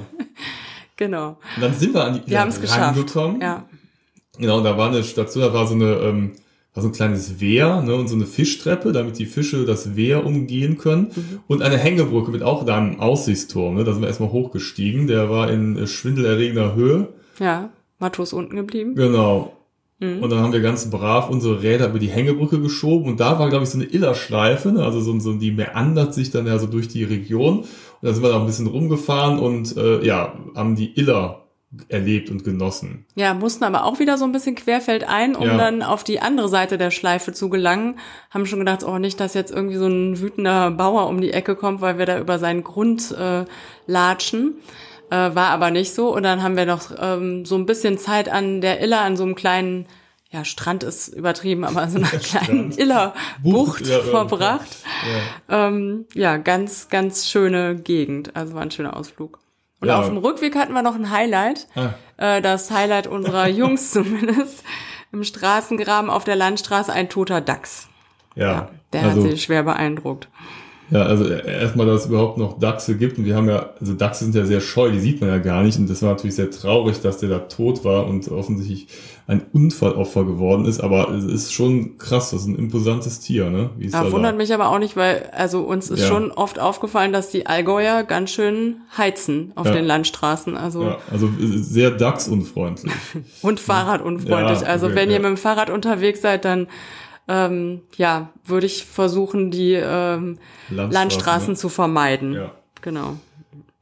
Genau.
Und dann sind wir an die
Wir
Iller
haben es geschafft.
rangekommen.
Ja.
Genau, da war eine Station, da war so eine, ähm, war so ein kleines Wehr ne, und so eine Fischtreppe, damit die Fische das Wehr umgehen können.
Mhm.
Und eine Hängebrücke mit auch da einem Aussichtsturm. Ne, da sind wir erstmal hochgestiegen. Der war in äh, schwindelerregender Höhe.
Ja. Matto ist unten geblieben.
Genau.
Mhm.
Und dann haben wir ganz brav unsere Räder über die Hängebrücke geschoben. Und da war, glaube ich, so eine Illerschleife. Ne, also so, so, die meandert sich dann ja so durch die Region. Und da sind wir da ein bisschen rumgefahren und äh, ja, haben die Iller erlebt und genossen.
Ja, mussten aber auch wieder so ein bisschen querfeldein, um
Ja.
dann auf die andere Seite der Schleife zu gelangen. Haben schon gedacht, oh, nicht, dass jetzt irgendwie so ein wütender Bauer um die Ecke kommt, weil wir da über seinen Grund äh, latschen. Äh, war aber nicht so. Und dann haben wir noch ähm, so ein bisschen Zeit an der Iller, an so einem kleinen, ja, Strand ist übertrieben, aber so einer kleinen. Iller-Bucht
Bucht, ja,
verbracht.
Ja.
Ähm, ja, ganz, ganz schöne Gegend. Also war ein schöner Ausflug. Und
Ja.
auf dem Rückweg hatten wir noch ein Highlight.
Ah.
Das Highlight unserer Jungs zumindest. Im Straßengraben auf der Landstraße ein toter Dachs.
Ja,
Der
also,
hat sie schwer beeindruckt.
Ja, also erstmal, dass es überhaupt noch Dachse gibt und wir haben ja, also Dachse sind ja sehr scheu, die sieht man ja gar nicht und das war natürlich sehr traurig, dass der da tot war und offensichtlich ein Unfallopfer geworden ist, aber es ist schon krass, das ist ein imposantes Tier, ne? Wie
Da
da
wundert
war.
mich aber auch nicht, weil also uns ist
Ja.
schon oft aufgefallen, dass die Allgäuer ganz schön heizen auf
Ja.
den Landstraßen. Also
Ja, also sehr dachsunfreundlich.
und Fahrradunfreundlich.
Ja,
also
okay,
wenn ihr
ja.
mit dem Fahrrad unterwegs seid, dann ähm, ja, würde ich versuchen, die ähm, Landstraßen
ne?
zu vermeiden.
Ja.
Genau.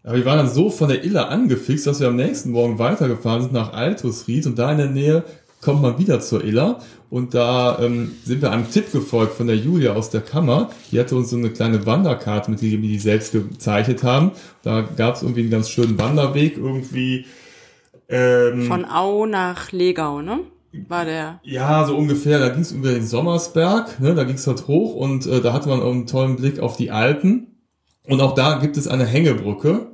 Aber wir waren dann so von der Iller angefixt, dass wir am nächsten Morgen weitergefahren sind nach Altusried und da in der Nähe kommt man wieder zur Iller und da ähm, sind wir einem Tipp gefolgt von der Julia aus der Kammer. Die hatte uns so eine kleine Wanderkarte mitgegeben, die die selbst gezeichnet haben. Da gab es irgendwie einen ganz schönen Wanderweg irgendwie. Ähm,
Von Au nach Legau, ne? War der.
ja, so ungefähr. Da ging es über den Sommersberg, ne? da ging es dort hoch und äh, da hatte man einen tollen Blick auf die Alpen. Und auch da gibt es eine Hängebrücke,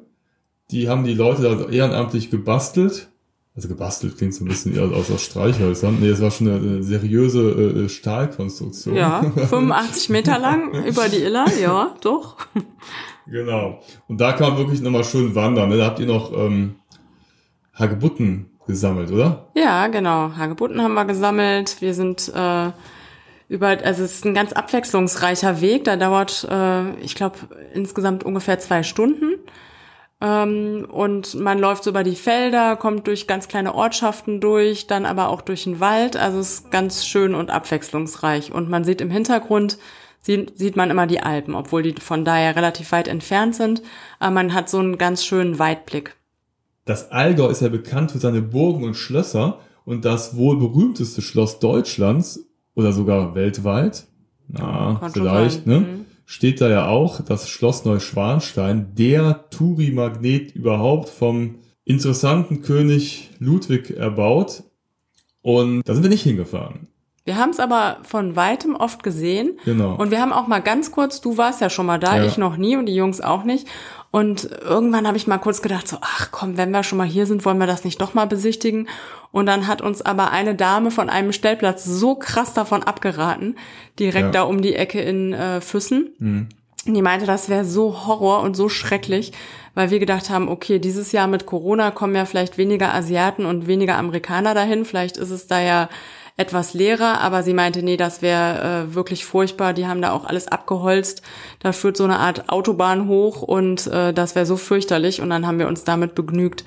die haben die Leute da ehrenamtlich gebastelt. Also gebastelt klingt so ein bisschen aus, aus Streichhölzern. Nee, es war schon eine, eine seriöse äh, Stahlkonstruktion.
Ja, 85 Meter lang über die Iller, ja, doch.
Genau. Und da kann man wirklich nochmal schön wandern. Ne? Da habt ihr noch ähm, Hagebutten gesammelt, oder?
Ja, genau. Hagebutten haben wir gesammelt. Wir sind äh, über, also es ist ein ganz abwechslungsreicher Weg. Da dauert, äh, ich glaube, insgesamt ungefähr zwei Stunden. Ähm, und man läuft so über die Felder, kommt durch ganz kleine Ortschaften durch, dann aber auch durch den Wald. Also es ist ganz schön und abwechslungsreich. Und man sieht im Hintergrund, sieht, sieht man immer die Alpen, obwohl die von daher relativ weit entfernt sind. Aber man hat so einen ganz schönen Weitblick.
Das Allgäu ist ja bekannt für seine Burgen und Schlösser und das wohl berühmteste Schloss Deutschlands oder sogar weltweit, na, vielleicht, ne? Mhm steht da ja auch das Schloss Neuschwanstein, der Touri-Magnet überhaupt vom interessanten König Ludwig erbaut. Und da sind wir nicht hingefahren.
Wir haben es aber von weitem oft gesehen.
Genau.
Und wir haben auch mal ganz kurz, du warst ja schon mal da, ja. ich noch nie und die Jungs auch nicht. Und irgendwann habe ich mal kurz gedacht, so, ach komm, wenn wir schon mal hier sind, wollen wir das nicht doch mal besichtigen. Und dann hat uns aber eine Dame von einem Stellplatz so krass davon abgeraten, direkt ja. da um die Ecke in äh, Füssen. Mhm. Die meinte, das wäre so Horror und so schrecklich, weil wir gedacht haben, okay, dieses Jahr mit Corona kommen ja vielleicht weniger Asiaten und weniger Amerikaner dahin. Vielleicht ist es da ja etwas leerer, aber sie meinte, nee, das wäre äh, wirklich furchtbar. Die haben da auch alles abgeholzt. Da führt so eine Art Autobahn hoch und äh, das wäre so fürchterlich. Und dann haben wir uns damit begnügt,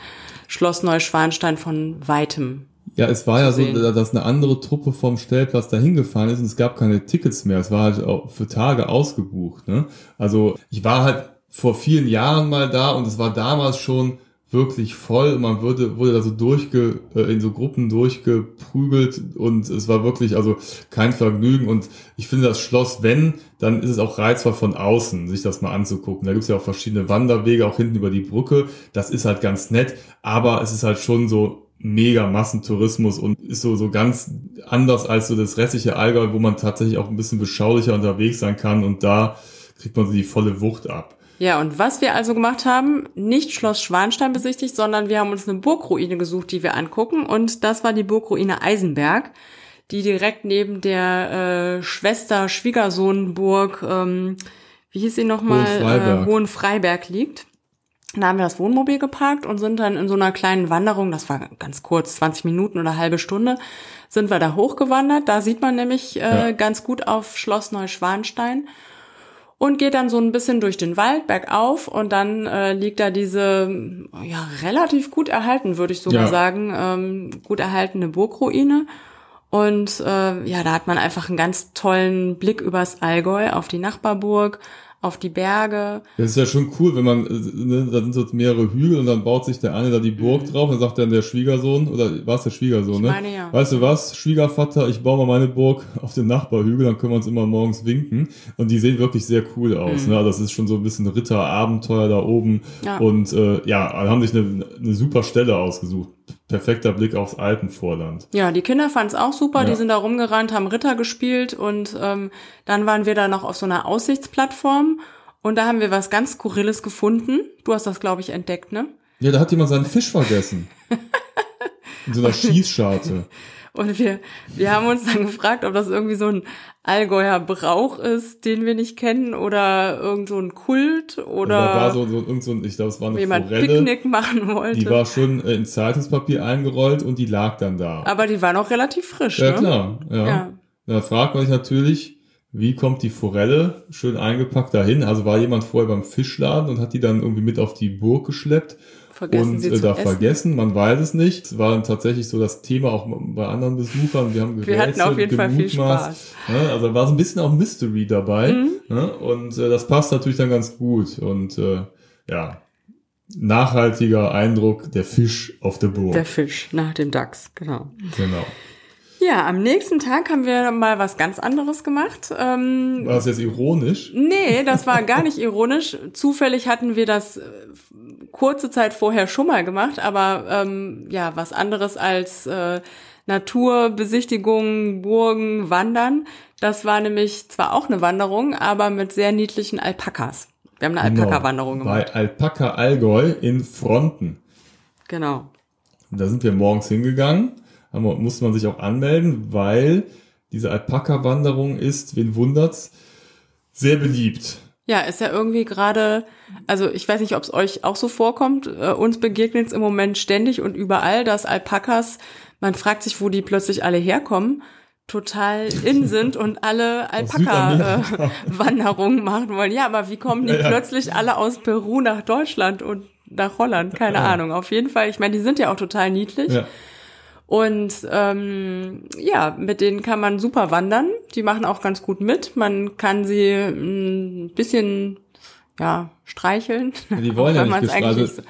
Schloss Neuschwanstein von weitem
ja, es war ja so, dass eine andere Truppe vom Stellplatz dahin gefahren ist und es gab keine Tickets mehr. Es war halt auch für Tage ausgebucht. Ne? Also ich war halt vor vielen Jahren mal da und es war damals schon wirklich voll. Man wurde, wurde da so durchge, äh, in so Gruppen durchgeprügelt und es war wirklich also kein Vergnügen. Und ich finde das Schloss, wenn, dann ist es auch reizvoll von außen, sich das mal anzugucken. Da gibt's ja auch verschiedene Wanderwege, auch hinten über die Brücke. Das ist halt ganz nett, aber es ist halt schon so mega Massentourismus und ist so, so ganz anders als so das restliche Allgäu, wo man tatsächlich auch ein bisschen beschaulicher unterwegs sein kann und da kriegt man so die volle Wucht ab.
Ja, und was wir also gemacht haben, nicht Schloss Schwanstein besichtigt, sondern wir haben uns eine Burgruine gesucht, die wir angucken. Und das war die Burgruine Eisenberg, die direkt neben der äh, Schwester-Schwiegersohn-Burg, ähm, wie hieß sie nochmal,
Hohenfreiberg.
Äh, Hohenfreiberg liegt. Da haben wir das Wohnmobil geparkt und sind dann in so einer kleinen Wanderung, das war ganz kurz, 20 Minuten oder halbe Stunde, sind wir da hochgewandert. Da sieht man nämlich äh, ja. ganz gut auf Schloss Neuschwanstein und geht dann so ein bisschen durch den Wald bergauf und dann äh, liegt da diese ja relativ gut erhalten, würde ich sogar ja. sagen, ähm, gut erhaltene Burgruine. Und äh, ja, da hat man einfach einen ganz tollen Blick übers Allgäu auf die Nachbarburg, auf die Berge.
Das ist ja schon cool, wenn man, ne, da sind so mehrere Hügel und dann baut sich der eine da die Burg mhm. drauf und dann sagt dann der Schwiegersohn, oder war es der Schwiegersohn, ne? Meine, ja. Weißt du was, Schwiegervater, ich baue mal meine Burg auf den Nachbarhügel, dann können wir uns immer morgens winken. Und die sehen wirklich sehr cool aus, mhm. ne? Das ist schon so ein bisschen Ritterabenteuer da oben. Ja. Und äh, ja, haben sich eine, eine super Stelle ausgesucht perfekter Blick aufs Alpenvorland.
Ja, die Kinder fanden es auch super. Ja. Die sind da rumgerannt, haben Ritter gespielt und ähm, dann waren wir da noch auf so einer Aussichtsplattform und da haben wir was ganz Skurriles gefunden. Du hast das, glaube ich, entdeckt, ne?
Ja, da hat jemand seinen Fisch vergessen. In so einer Schießscharte.
Und wir, wir haben uns dann gefragt, ob das irgendwie so ein Allgäuer Brauch ist, den wir nicht kennen, oder irgend so ein Kult, oder.
Also da war so, so, irgend so ein, ich glaube, es war eine
jemand
Forelle.
Picknick machen wollte.
Die war schon äh, in Zeitungspapier eingerollt und die lag dann da.
Aber die war noch relativ frisch,
ja,
ne?
Klar, ja, ja. Da fragt man sich natürlich, wie kommt die Forelle schön eingepackt dahin? Also war jemand vorher beim Fischladen und hat die dann irgendwie mit auf die Burg geschleppt
vergessen
und äh, da essen. vergessen, man weiß es nicht. Es war dann tatsächlich so das Thema auch bei anderen Besuchern. Wir haben gerätselt,
Wir hatten auf jeden Fall viel Spaß.
Ne? Also war so ein bisschen auch Mystery dabei. Mhm. Ne? Und äh, das passt natürlich dann ganz gut. Und äh, ja, nachhaltiger Eindruck, der Fisch auf der Burg.
Der Fisch nach dem Dachs, genau.
Genau.
Ja, am nächsten Tag haben wir mal was ganz anderes gemacht. Ähm,
war das jetzt ironisch?
Nee, das war gar nicht ironisch. Zufällig hatten wir das äh, kurze Zeit vorher schon mal gemacht, aber ähm, ja, was anderes als äh, Naturbesichtigungen, Burgen, Wandern. Das war nämlich zwar auch eine Wanderung, aber mit sehr niedlichen Alpakas. Wir haben eine
Genau.
Alpaka-Wanderung gemacht.
Bei Alpaka Allgäu in Fronten.
Genau.
Da sind wir morgens hingegangen, musste man sich auch anmelden, weil diese Alpaka-Wanderung ist, wen wundert's, sehr beliebt.
Ja, ist ja irgendwie gerade, also ich weiß nicht, ob es euch auch so vorkommt, äh, uns begegnet es im Moment ständig und überall, dass Alpakas, man fragt sich, wo die plötzlich alle herkommen, total in sind und alle. Alpaka-Wanderungen machen wollen. Ja, aber wie kommen die
Ja, ja.
plötzlich alle aus Peru nach Deutschland und nach Holland? Keine
Ja.
Ahnung. Auf jeden Fall, ich meine, die sind ja auch total niedlich. Und ähm, ja, mit denen kann man super wandern. Die machen auch ganz gut mit. Man kann sie ein bisschen ja streicheln.
Die wollen ja nicht gestreichelt.
nicht so-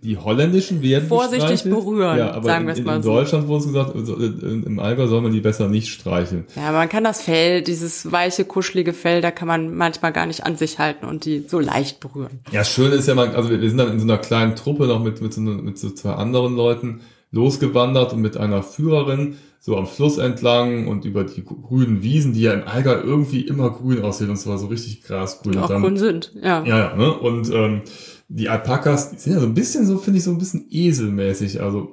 Die holländischen werden
Vorsichtig
gestreichelt.
berühren,
ja, aber
sagen
in,
wir's
in,
mal
in
so.
Deutschland wurde es gesagt, also, in- im Allgäu soll man die besser nicht streicheln.
Ja, man kann das Fell, dieses weiche, kuschelige Fell, da kann man manchmal gar nicht an sich halten und die so leicht berühren.
Ja, schön ist ja mal, also wir, wir sind dann in so einer kleinen Truppe noch mit, mit, so, mit so zwei anderen Leuten losgewandert und mit einer Führerin so am Fluss entlang und über die grünen Wiesen, die ja im Allgäu irgendwie immer grün aussehen und zwar so richtig grasgrün.
Auch
dann-
grün sind, ja.
Ja, ja, ne? Und ähm, die Alpakas, die sind ja so ein bisschen so, finde ich, so ein bisschen eselmäßig. Also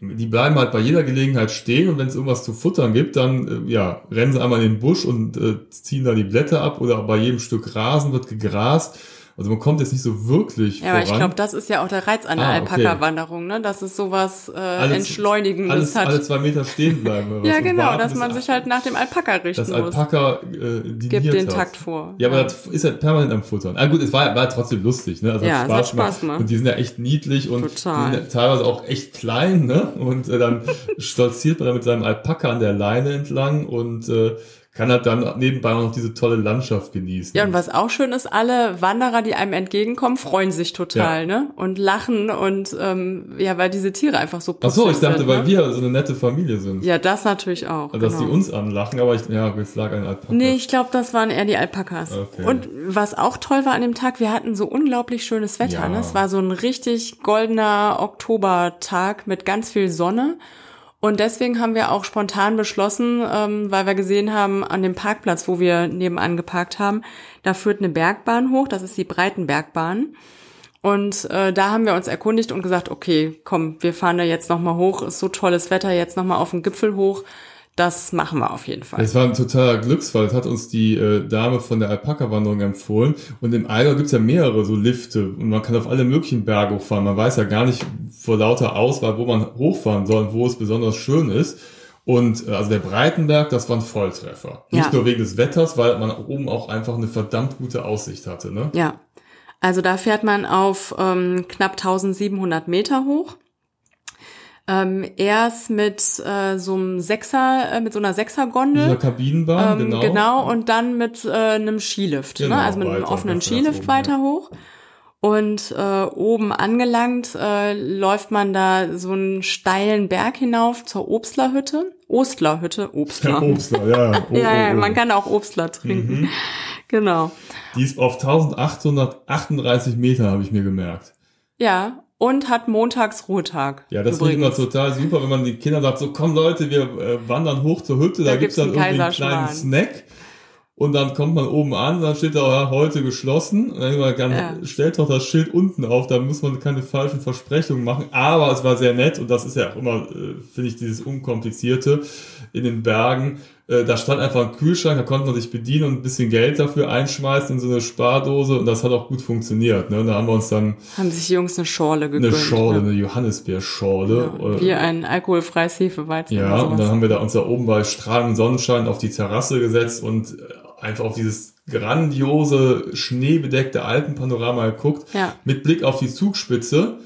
die bleiben halt bei jeder Gelegenheit stehen und wenn es irgendwas zu futtern gibt, dann äh, ja, rennen sie einmal in den Busch und äh, ziehen da die Blätter ab oder bei jedem Stück Rasen wird gegrast. Also man kommt jetzt nicht so wirklich
Ja, aber
voran.
ich glaube, das ist ja auch der Reiz an der
Ah.
Alpaka-Wanderung, ne? Dass es sowas äh,
Alles-
Entschleunigendes
alles,
hat.
alle zwei Meter stehen bleiben. oder
ja, genau,
warten,
dass man sich halt nach dem Alpaka richten
das
muss.
Alpaka äh,
Gibt den
hat.
Takt vor.
Ja, aber das ist halt permanent am Futtern. Ah gut, es war, war trotzdem lustig, ne? Also
Ja,
hat
hat
Spaß, gemacht.
Spaß gemacht.
Und die sind ja echt niedlich und
Total.
die sind ja teilweise auch echt klein, ne? Und äh, dann stolziert man da mit seinem Alpaka an der Leine entlang und äh, kann halt dann nebenbei auch noch diese tolle Landschaft genießen.
Ja, und was auch schön ist, alle Wanderer, die einem entgegenkommen, freuen sich total,
Ja.
ne? Und lachen und ähm, ja, weil diese Tiere einfach so
Ach so, ich dachte,
sind,
weil
ne?
wir so eine nette Familie sind.
Ja, das natürlich auch.
Also, dass
genau.
die uns anlachen, aber ich, ja, es lag ein Alpaka.
Nee, ich glaube, das waren eher die Alpakas.
Okay.
Und was auch toll war an dem Tag, wir hatten so unglaublich schönes Wetter.
Ja.
Ne? Es war so ein richtig goldener Oktobertag mit ganz viel Sonne. Und deswegen haben wir auch spontan beschlossen, ähm, weil wir gesehen haben, an dem Parkplatz, wo wir nebenan geparkt haben, da führt eine Bergbahn hoch, das ist die Breitenbergbahn. Und äh, da haben wir uns erkundigt und gesagt, okay, komm, wir fahren da jetzt nochmal hoch, ist so tolles Wetter, jetzt nochmal auf den Gipfel hoch. Das machen wir auf jeden Fall.
Es war ein totaler Glücksfall. Das hat uns die äh, Dame von der Alpaka-Wanderung empfohlen. Und im Allgäu gibt's ja mehrere so Lifte. Und man kann auf alle möglichen Berge hochfahren. Man weiß ja gar nicht vor lauter Auswahl, wo man hochfahren soll und wo es besonders schön ist. Und äh, also der Breitenberg, das war ein Volltreffer. Nicht
Ja.
nur wegen des Wetters, weil man oben auch einfach eine verdammt gute Aussicht hatte. Ne?
Ja, also da fährt man auf ähm, knapp 1700 Meter hoch. Ähm, erst mit äh, so einem Sechser, äh, mit so einer
Dieser
Sechsergondel.
Kabinenbahn,
Ähm,
genau.
genau. und dann mit äh, einem Skilift,
Genau,
ne? also mit einem
weiter,
offenen
ganz nach
Skilift weiter hoch. Und äh, oben angelangt äh, läuft man da so einen steilen Berg hinauf zur Obstlerhütte. Ostlerhütte, Obstler.
Ja, Obstler, ja. Oh,
ja, ja,
oh, oh.
man kann auch Obstler trinken. Genau.
Die ist auf 1838 Meter, habe ich mir gemerkt.
Ja, und hat montags Ruhetag.
Ja, das finde ich immer total super, wenn man die Kinder sagt, so komm Leute, wir äh, wandern hoch zur Hütte, da,
Da
gibt's dann
einen
irgendwie einen kleinen. Snack und dann kommt man oben an, dann steht da ja, heute geschlossen und dann kann,
Ja.
stellt doch das Schild unten auf, da muss man keine falschen Versprechungen machen, aber es war sehr nett und das ist ja auch immer, äh, finde ich, dieses Unkomplizierte in den Bergen. Äh, Da stand einfach ein Kühlschrank, da konnte man sich bedienen und ein bisschen Geld dafür einschmeißen in so eine Spardose und das hat auch gut funktioniert. Ne? Und da haben wir uns dann
Haben sich die Jungs eine Schorle
eine
gegönnt.
Schorle,
ne?
eine Johannisbeerschorle.
Ja,
äh,
Wie ein alkoholfreies Hefeweizen.
ja, und dann haben wir da uns da oben bei strahlendem Sonnenschein auf die Terrasse gesetzt und äh, einfach auf dieses grandiose, schneebedeckte Alpenpanorama geguckt,
Ja.
mit Blick auf die Zugspitze.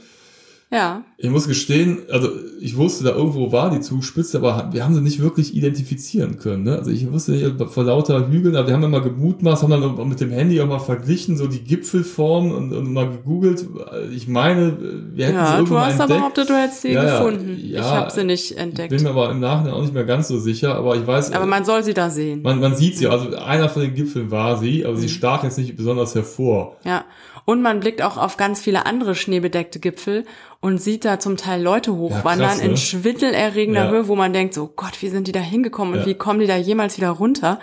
Ja,
Ich muss gestehen, also ich wusste, da irgendwo war die Zugspitze, aber wir haben sie nicht wirklich identifizieren können. Ne? Also ich wusste nicht, vor lauter Hügeln, aber wir haben immer gemutmaßt, haben dann mit dem Handy auch mal verglichen, so die Gipfelform und, und mal gegoogelt. Ich meine, wir hätten sie
ja
irgendwo
du
mal
hast aber
entdeckt.
behauptet, du hättest sie
Ja, ja,
gefunden.
ja.
ich habe sie nicht entdeckt.
Bin mir aber im Nachhinein auch nicht mehr ganz so sicher, aber ich weiß,
aber man soll sie da sehen.
man, man sieht sie, also einer von den Gipfeln war sie, aber
Mhm.
sie stach jetzt nicht besonders hervor.
Ja. Und man blickt auch auf ganz viele andere schneebedeckte Gipfel und sieht da zum Teil Leute hochwandern
krass, ne?
in schwindelerregender
Ja.
Höhe, wo man denkt, so Gott, wie sind die da hingekommen und
Ja.
wie kommen die da jemals wieder runter?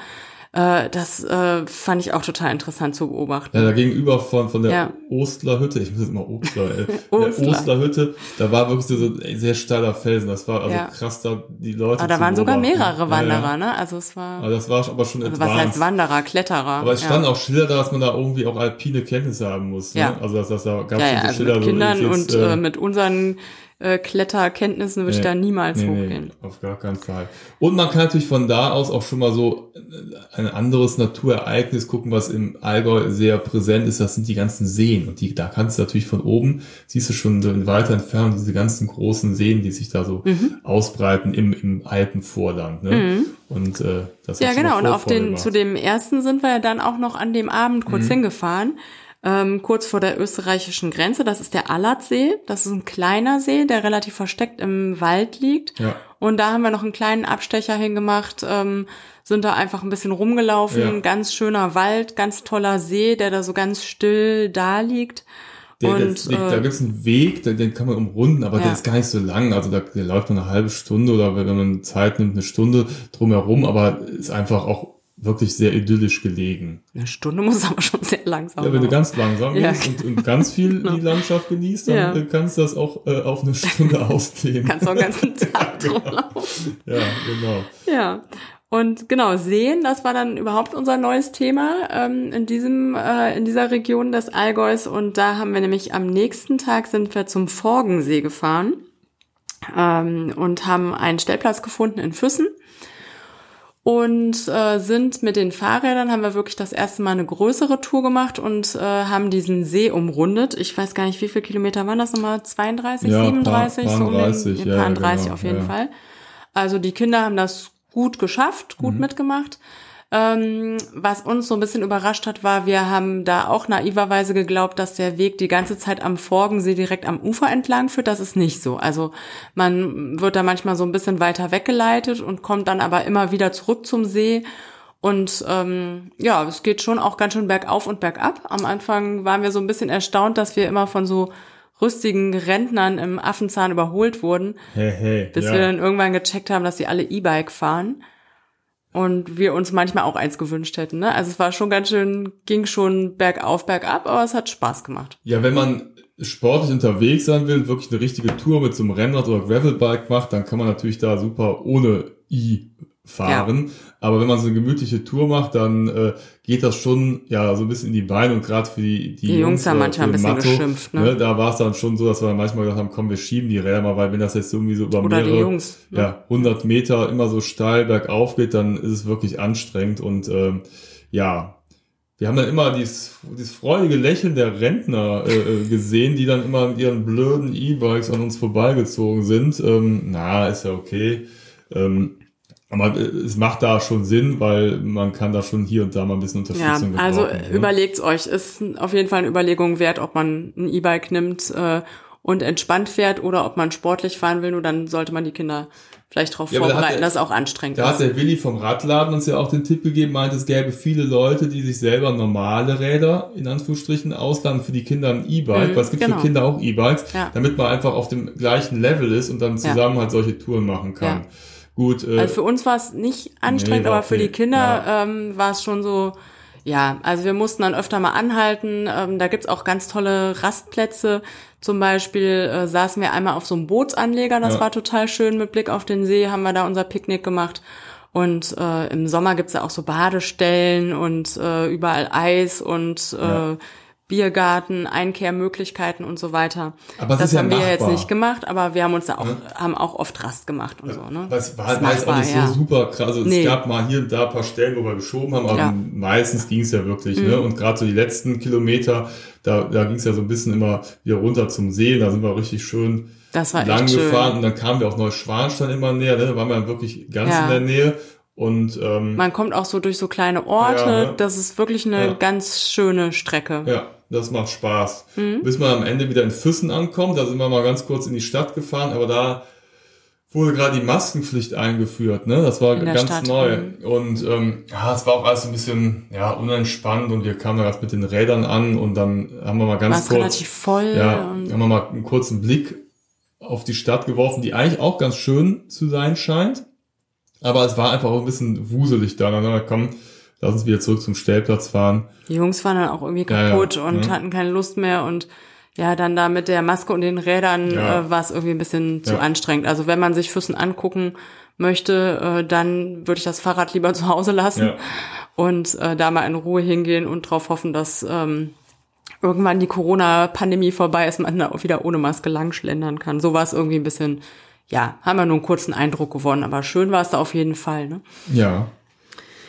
Äh, das äh, fand ich auch total interessant zu beobachten.
Ja, da gegenüber von, von der
Ja.
Ostlerhütte, ich muss jetzt mal Ostler, äh,
Ostler.
der Ostlerhütte, da war wirklich so ein sehr steiler Felsen. Das war also
Ja.
krass, da die Leute
Aber da waren sogar
beobachten.
mehrere Wanderer,
Ja,
ne? Also es war,
Aber das war aber schon
also
advanced.
was heißt Wanderer, Kletterer.
Aber es standen auch Schilder da, dass man da irgendwie auch alpine Kenntnisse haben muss. Ne?
Ja.
Also dass das da gab
ja,
schon
ja,
so
also
Schilder
mit
so,
Kindern
ist
und
jetzt,
äh, mit unseren äh, Kletterkenntnissen würde ich
Nee.
da niemals
Nee,
hochgehen.
nee, auf gar keinen Fall. Und man kann natürlich von da aus auch schon mal so ein anderes Naturereignis gucken, was im Allgäu sehr präsent ist. Das sind die ganzen Seen. Und die, da kannst du natürlich von oben, siehst du schon in weiter Entfernung diese ganzen großen Seen, die sich da so
Mhm.
ausbreiten im, im Alpenvorland. Ne? Und äh, das
Ja, genau. Und auf den,
gemacht.
zu dem ersten sind wir ja dann auch noch an dem Abend
Mhm.
kurz hingefahren. Ähm, kurz vor der österreichischen Grenze. Das ist der Allertsee. Das ist ein kleiner See, der relativ versteckt im Wald liegt.
Ja.
Und da haben wir noch einen kleinen Abstecher hingemacht, ähm, sind da einfach ein bisschen rumgelaufen.
Ja.
Ganz schöner Wald, ganz toller See, der da so ganz still da liegt.
Der, der,
und
der, da
äh,
gibt's einen Weg, den, den kann man umrunden, aber der
Ja.
ist gar nicht so lang. Also da der läuft man eine halbe Stunde oder wenn man Zeit nimmt, eine Stunde drumherum, aber ist einfach auch wirklich sehr idyllisch gelegen.
eine Stunde muss aber schon sehr langsam
Ja, wenn du
laufen.
ganz langsam
Ja.
gehst und, und ganz viel die Landschaft genießt, dann
Ja.
äh, kannst du das auch äh, auf eine Stunde ausdehnen.
Kannst auch den ganzen Tag rumlaufen.
Ja, genau.
Ja. Und genau, Seen, das war dann überhaupt unser neues Thema ähm, in diesem, äh, in dieser Region des Allgäus. Und da haben wir nämlich am nächsten Tag sind wir zum Forgensee gefahren ähm, und haben einen Stellplatz gefunden in Füssen. Und äh, sind mit den Fahrrädern, haben wir wirklich das erste Mal eine größere Tour gemacht und äh, haben diesen See umrundet. Ich weiß gar nicht, wie viele Kilometer waren das nochmal? 32,
Ja, paar-
37? so um den,
30,
den
ja,
30
genau,
auf jeden
ja.
Fall. Also die Kinder haben das gut geschafft, gut mitgemacht. Ähm, was uns so ein bisschen überrascht hat, war, wir haben da auch naiverweise geglaubt, dass der Weg die ganze Zeit am Forgensee direkt am Ufer entlang führt. Das ist nicht so. Also man wird da manchmal so ein bisschen weiter weggeleitet und kommt dann aber immer wieder zurück zum See. Und ähm, ja, es geht schon auch ganz schön bergauf und bergab. Am Anfang waren wir so ein bisschen erstaunt, dass wir immer von so rüstigen Rentnern im Affenzahn überholt wurden
Hey, hey.
bis
ja.
wir dann irgendwann gecheckt haben, dass sie alle E-Bike fahren und wir uns manchmal auch eins gewünscht hätten. Ne? Also es war schon ganz schön, ging schon bergauf, bergab, aber es hat Spaß gemacht.
Ja, wenn man sportlich unterwegs sein will, wirklich eine richtige Tour mit so einem Rennrad oder Gravelbike macht, dann kann man natürlich da super ohne i fahren. Aber wenn man so eine gemütliche Tour macht, dann äh, geht das schon ja so ein bisschen in die Beine und gerade für die, die,
Die Jungs haben
äh,
manchmal ein bisschen geschimpft, ne?
ne? Da war es dann schon so, dass wir manchmal gesagt haben, komm, wir schieben die Räder mal, weil wenn das jetzt irgendwie so über
Oder
mehrere
Jungs. Ne?
ja, 100 Meter immer so steil bergauf geht, dann ist es wirklich anstrengend und ähm, ja, wir haben dann immer dieses, dieses freudige Lächeln der Rentner äh, äh, gesehen, die dann immer mit ihren blöden E-Bikes an uns vorbeigezogen sind. Ähm, na, ist ja okay. Ähm, aber äh, es macht da schon Sinn, weil man kann da schon hier und da mal ein bisschen
Ja,
Unterstützung
also
gebrauchen. ne?
überlegt's euch. Ist auf jeden Fall eine Überlegung wert, ob man ein E-Bike nimmt äh, und entspannt fährt oder ob man sportlich fahren will. Nur dann sollte man die Kinder vielleicht darauf
Ja, da hat
vorbereiten, dass es auch anstrengend
Da hat
ist.
der Willi vom Radladen uns ja auch den Tipp gegeben, meint, es gäbe viele Leute, die sich selber normale Räder, in Anführungsstrichen, ausladen für die Kinder ein E-Bike,
Mhm,
weil es gibt
genau.
für Kinder auch E-Bikes,
Ja.
damit man einfach auf dem gleichen Level ist und dann zusammen halt solche Touren machen kann.
Ja.
Gut, äh,
Also für uns war es nicht anstrengend,
Nee,
aber für
okay.
die Kinder
Ja.
ähm, war es schon so, ja, also wir mussten dann öfter mal anhalten. Ähm, da gibt's auch ganz tolle Rastplätze. Zum Beispiel äh, saßen wir einmal auf so einem Bootsanleger, das
Ja.
war total schön mit Blick auf den See, haben wir da unser Picknick gemacht. Und äh, im Sommer gibt's ja auch so Badestellen und äh, überall Eis und äh,
Ja.
Biergarten, Einkehrmöglichkeiten und so weiter.
Aber es
das
ist ja
haben wir jetzt nicht gemacht, aber wir haben uns da auch, haben auch oft Rast gemacht und so. Ne?
Das war
Ist
war jetzt auch nicht
ja.
so super krass. Also
Nee.
es gab mal hier und da ein paar Stellen, wo wir geschoben haben, aber
Ja. Mhm.
meistens ging es ja wirklich. Ne? Und gerade so die letzten Kilometer, da, da ging es ja so ein bisschen immer wieder runter zum See. Da sind wir richtig schön
Das
lang
schön.
gefahren und dann kamen wir auch Neuschwanstein immer näher. Ne? Da waren wir dann wirklich ganz
Ja.
in der Nähe. Und ähm,
Man kommt auch so durch so kleine Orte.
Ja, ne?
Das ist wirklich eine
Ja.
ganz schöne Strecke.
ja, das macht Spaß.
Mhm.
Bis man am Ende wieder in Füssen ankommt, da sind wir mal ganz kurz in die Stadt gefahren, aber da wurde gerade die Maskenpflicht eingeführt, ne? Das war ganz
Stadt,
neu.
mhm.
Und ähm, ja, es war auch alles ein bisschen ja, unentspannt und wir kamen da ganz mit den Rädern an und dann haben wir mal ganz
es
kurz,
relativ voll.
ja, haben wir mal einen kurzen Blick auf die Stadt geworfen, die eigentlich auch ganz schön zu sein scheint. Aber es war einfach auch ein bisschen wuselig da. Dann haben wir, komm, lass uns wieder zurück zum Stellplatz fahren.
Die Jungs waren dann auch irgendwie kaputt
Ja, ja,
und
ja.
hatten keine Lust mehr und ja, dann da mit der Maske und den Rädern
Ja.
äh, war es irgendwie ein bisschen zu anstrengend. Also wenn man sich Füssen angucken möchte, äh, dann würde ich das Fahrrad lieber zu Hause lassen und äh, da mal in Ruhe hingehen und drauf hoffen, dass ähm, irgendwann die Corona-Pandemie vorbei ist, man da auch wieder ohne Maske langschlendern kann. So war es irgendwie ein bisschen, ja, haben wir nur einen kurzen Eindruck gewonnen, aber schön war es da auf jeden Fall. Ne?
Ja.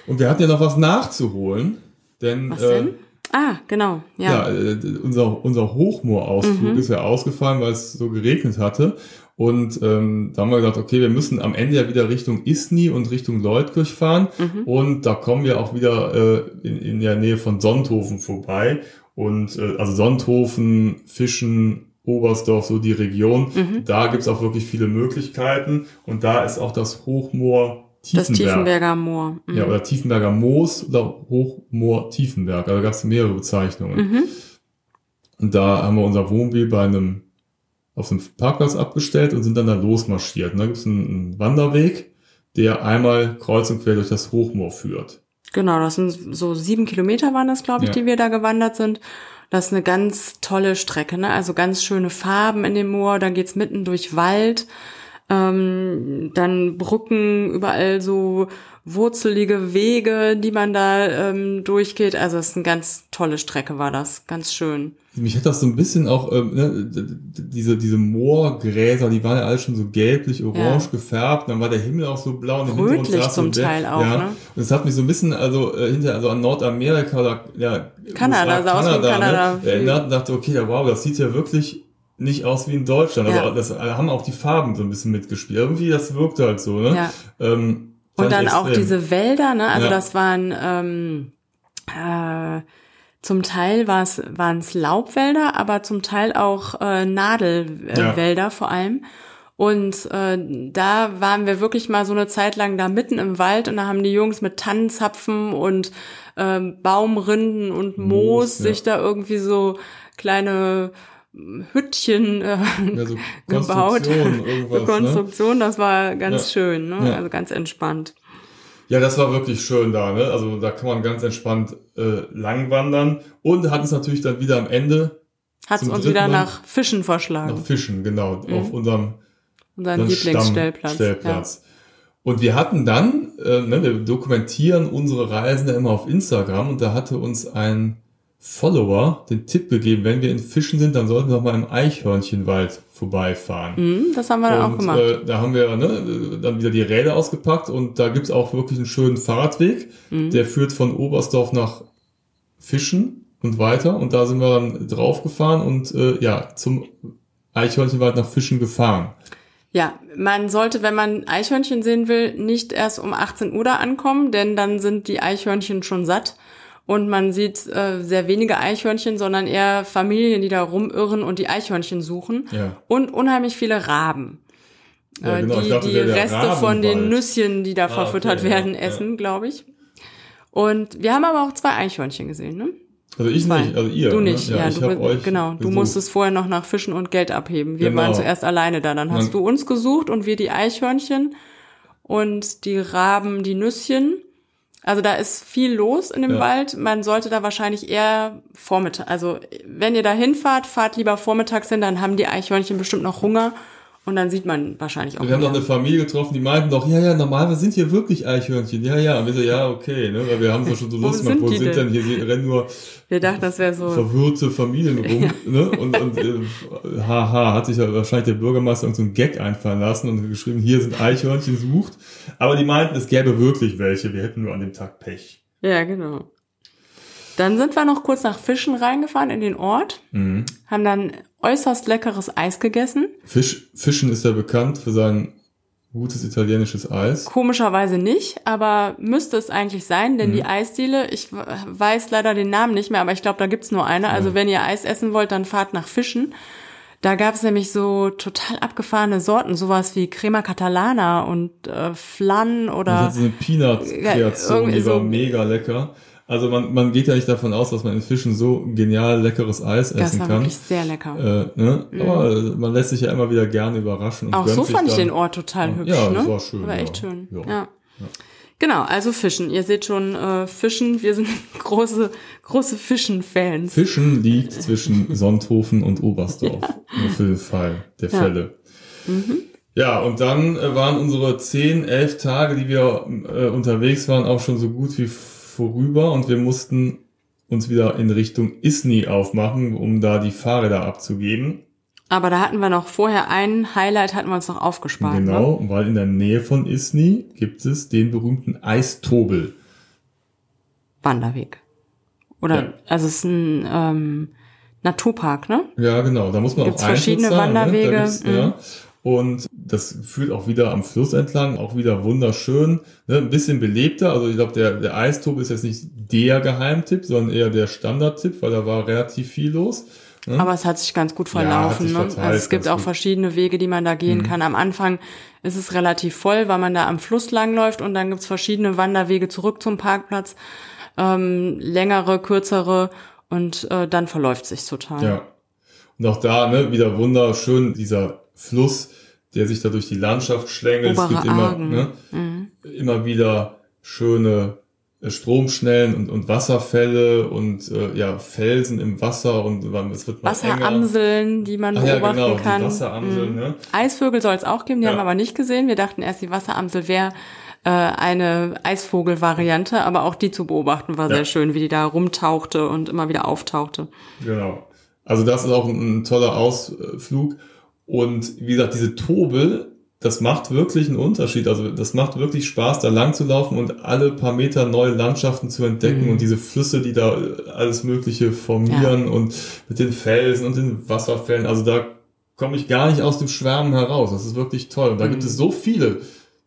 Und wir hatten ja noch was nachzuholen, denn
Was
äh,
denn? Ah, genau, ja.
ja, äh, unser, unser Hochmoor-Ausflug
Mhm.
ist ja ausgefallen, weil es so geregnet hatte. Und ähm, da haben wir gesagt, okay, wir müssen am Ende ja wieder Richtung Isny und Richtung Leutkirch fahren.
Mhm.
Und da kommen wir auch wieder äh, in, in der Nähe von Sonthofen vorbei. Und äh, also Sonthofen, Fischen, Oberstdorf, so die Region.
Mhm.
Da gibt's auch wirklich viele Möglichkeiten. Und da ist auch das Hochmoor
Das
Tiefenberg.
Tiefenberger Moor. Mhm.
Ja, oder Tiefenberger Moos oder Hochmoor Tiefenberg. Also da gab es mehrere Bezeichnungen.
Mhm.
Und da haben wir unser Wohnmobil bei einem, auf einem Parkplatz abgestellt und sind dann da losmarschiert. Und da gibt es einen, einen Wanderweg, der einmal kreuz und quer durch das Hochmoor führt.
Genau, das sind so sieben Kilometer waren das, glaube ich,
Ja.
die wir da gewandert sind. Das ist eine ganz tolle Strecke, ne? Also ganz schöne Farben in dem Moor. Dann geht's mitten durch Wald, ähm, dann Brücken, überall so wurzelige Wege, die man da ähm, durchgeht. Also es ist eine ganz tolle Strecke, war das, ganz schön.
Mich hat das so ein bisschen auch, ähm, ne, diese, diese Moorgräser, die waren ja alle schon so gelblich, orange
Ja.
gefärbt. Dann war der Himmel auch so blau. Und
Rötlich
so
zum
Berg.
Teil auch,
ja.
ne?
Und es hat mich so ein bisschen, also äh, hinter, also an Nordamerika oder ja,
Kanada,
USA,
sah aus wie Kanada.
Ne, erinnert und dachte, okay, ja, wow, das sieht ja wirklich nicht aus wie in Deutschland.
Ja.
Also das äh, haben auch die Farben so ein bisschen mitgespielt. Irgendwie, das wirkte halt so, ne?
Ja.
Ähm,
Und dann
ich
auch
extrem.
diese Wälder, ne? Also
Ja.
das waren ähm, äh, zum Teil war es waren es Laubwälder, aber zum Teil auch äh, Nadelwälder
Ja.
äh, vor allem. Und äh, da waren wir wirklich mal so eine Zeit lang da mitten im Wald und da haben die Jungs mit Tannenzapfen und ähm, Baumrinden und Moos,
Moos, ja.
sich da irgendwie so kleine Hüttchen äh,
ja, so
gebaut.
Konstruktion, ne?
Konstruktion, das war ganz
Ja.
schön, ne?
Ja.
Also ganz entspannt.
Ja, das war wirklich schön da, ne? Also da kann man ganz entspannt äh, lang wandern und hat uns natürlich dann wieder am Ende
Hat's
Zum
uns wieder
Mal
nach Fischen verschlagen.
nach Fischen, genau, auf unserem
Unseren Lieblingsstellplatz.
Und wir hatten dann, äh, ne, wir dokumentieren unsere Reisen ja immer auf Instagram und da hatte uns ein Follower den Tipp gegeben, wenn wir in Fischen sind, dann sollten wir doch mal im Eichhörnchenwald vorbeifahren.
Mhm, das haben wir dann auch
Und
gemacht.
äh, da haben wir ne, dann wieder die Räder ausgepackt und da gibt's auch wirklich einen schönen Fahrradweg,
Mhm.
der führt von Oberstdorf nach Fischen und weiter und da sind wir dann draufgefahren und äh, ja, zum Eichhörnchenwald nach Fischen gefahren.
Ja, man sollte, wenn man Eichhörnchen sehen will, nicht erst um 18 Uhr da ankommen, denn dann sind die Eichhörnchen schon satt. Und man sieht äh, sehr wenige Eichhörnchen, sondern eher Familien, die da rumirren und die Eichhörnchen suchen.
Ja.
Und unheimlich viele Raben.
Ja,
Äh,
genau,
die
dachte,
die Reste von den. Nüsschen, die da verfüttert
okay, ja,
werden,
ja.
essen, glaube ich. Und wir haben aber auch zwei Eichhörnchen gesehen, ne?
Also ich
Zwei.
nicht, also ihr.
Du
ne?
nicht, ja,
ich
du, bist-
euch
genau. Du
gesucht.
musstest vorher noch nach Fischen und Geld abheben. Wir
Genau.
waren zuerst alleine da. Dann hast
Dann-
du uns gesucht und wir die Eichhörnchen und die Raben, die Nüsschen. Also da ist viel los in dem
Ja.
Wald. Man sollte da wahrscheinlich eher Vormittag, also wenn ihr da hinfahrt, fahrt lieber vormittags hin, dann haben die Eichhörnchen bestimmt noch Hunger und dann sieht man wahrscheinlich auch.
Wir haben
mehr.
eine Familie getroffen, die meinten doch, ja, ja, normalerweise sind hier wirklich Eichhörnchen. Ja, ja. Und wir so, ja, okay, ne? Weil wir haben so schon so Lust gemacht, wo sind
denn?
Hier rennen nur
Wir dachten, das wäre so.
verwirrte Familien rum, ne? Und, und äh, haha, hat sich ja wahrscheinlich der Bürgermeister uns so einen Gag einfallen lassen und geschrieben, hier sind Eichhörnchen sucht. Aber die meinten, es gäbe wirklich welche, wir hätten nur an dem Tag Pech.
Ja, genau. Dann sind wir noch kurz nach Fischen reingefahren in den Ort,
Mhm.
haben dann äußerst leckeres Eis gegessen.
Fisch, Fischen ist ja bekannt für sein gutes italienisches Eis.
Komischerweise nicht, aber müsste es eigentlich sein, denn
Mhm.
die Eisdiele, ich weiß leider den Namen nicht mehr, aber ich glaube, da gibt's nur eine. Also wenn ihr Eis essen wollt, dann fahrt nach Fischen. Da gab's nämlich so total abgefahrene Sorten, sowas wie Crema Catalana und äh, Flan
Das
oder
hat so eine Peanut-Kreation, die war
so-
mega lecker. Also man, man geht ja nicht davon aus, dass man in Fischen so genial leckeres Eis
das
essen
war
kann.
wirklich sehr lecker.
Äh, ne? Aber äh, man lässt sich ja immer wieder gerne überraschen.
Auch so fand ich den Ort total hübsch,
Ja,
ne?
das war schön,
War
ja.
echt schön.
Ja.
Ja. Genau, also Fischen. Ihr seht schon, äh, Fischen, wir sind große, große Fischen-Fans.
Fischen liegt zwischen Sonthofen und Oberstdorf.
Ja.
Nur für den Fall der
Ja.
Fälle.
Mhm.
Ja, und dann äh, waren unsere 10, 11 Tage, die wir äh, unterwegs waren, auch schon so gut wie vorüber und wir mussten uns wieder in Richtung Isny aufmachen, um da die Fahrräder abzugeben.
Aber da hatten wir noch vorher ein Highlight, hatten wir uns noch aufgespart. Ne?
Genau, weil in der Nähe von Isny gibt es den berühmten Eistobel.
Wanderweg. Oder,
Ja.
also es ist ein ähm, Naturpark, ne?
Ja, genau, da muss man
Gibt's
auch
verschiedene
zahlen,
Wanderwege,
Ne? Gibt's,
mhm.
ja. Und das führt auch wieder am Fluss entlang, auch wieder wunderschön, ne? ein bisschen belebter. Also ich glaube, der, der Eistobel ist jetzt nicht der Geheimtipp, sondern eher der Standardtipp, weil da war relativ viel los. Ne?
Aber es hat sich ganz gut
Ja,
verlaufen.
sich
ne?
verteilt,
Also es gibt auch
gut. Mhm.
verschiedene Wege, die man da gehen kann. Am Anfang ist es relativ voll, weil man da am Fluss langläuft und dann gibt's verschiedene Wanderwege zurück zum Parkplatz. Ähm, längere, kürzere und äh, dann verläuft sich total.
Ja. Und auch da, ne, wieder wunderschön, dieser Fluss, der sich da durch die Landschaft schlängelt. es
Obere
gibt immer,
Argen.
ne,
Mhm.
immer wieder schöne Stromschnellen und, und Wasserfälle und äh, ja, Felsen im Wasser und es wird mal enger.
Wasseramseln, die man
Ach ja,
beobachten
genau, die
kann.
Wasseramseln,
Mhm.
ne?
Eisvögel soll es auch geben, die
Ja.
haben wir aber nicht gesehen. Wir dachten erst, die Wasseramsel wäre äh, eine Eisvogel-Variante, aber auch die zu beobachten war
Ja.
sehr schön, wie die da rumtauchte und immer wieder auftauchte.
Genau. Also das ist auch ein, ein toller Ausflug. Und wie gesagt, diese Tobel, das macht wirklich einen Unterschied. Also das macht wirklich Spaß, da lang zu laufen und alle paar Meter neue Landschaften zu entdecken
Mhm.
und diese Flüsse, die da äh, alles Mögliche formieren und mit den Felsen und den Wasserfällen. Also da komme ich gar nicht aus dem Schwärmen heraus. Das ist wirklich toll. Und da
Mhm.
gibt es so viele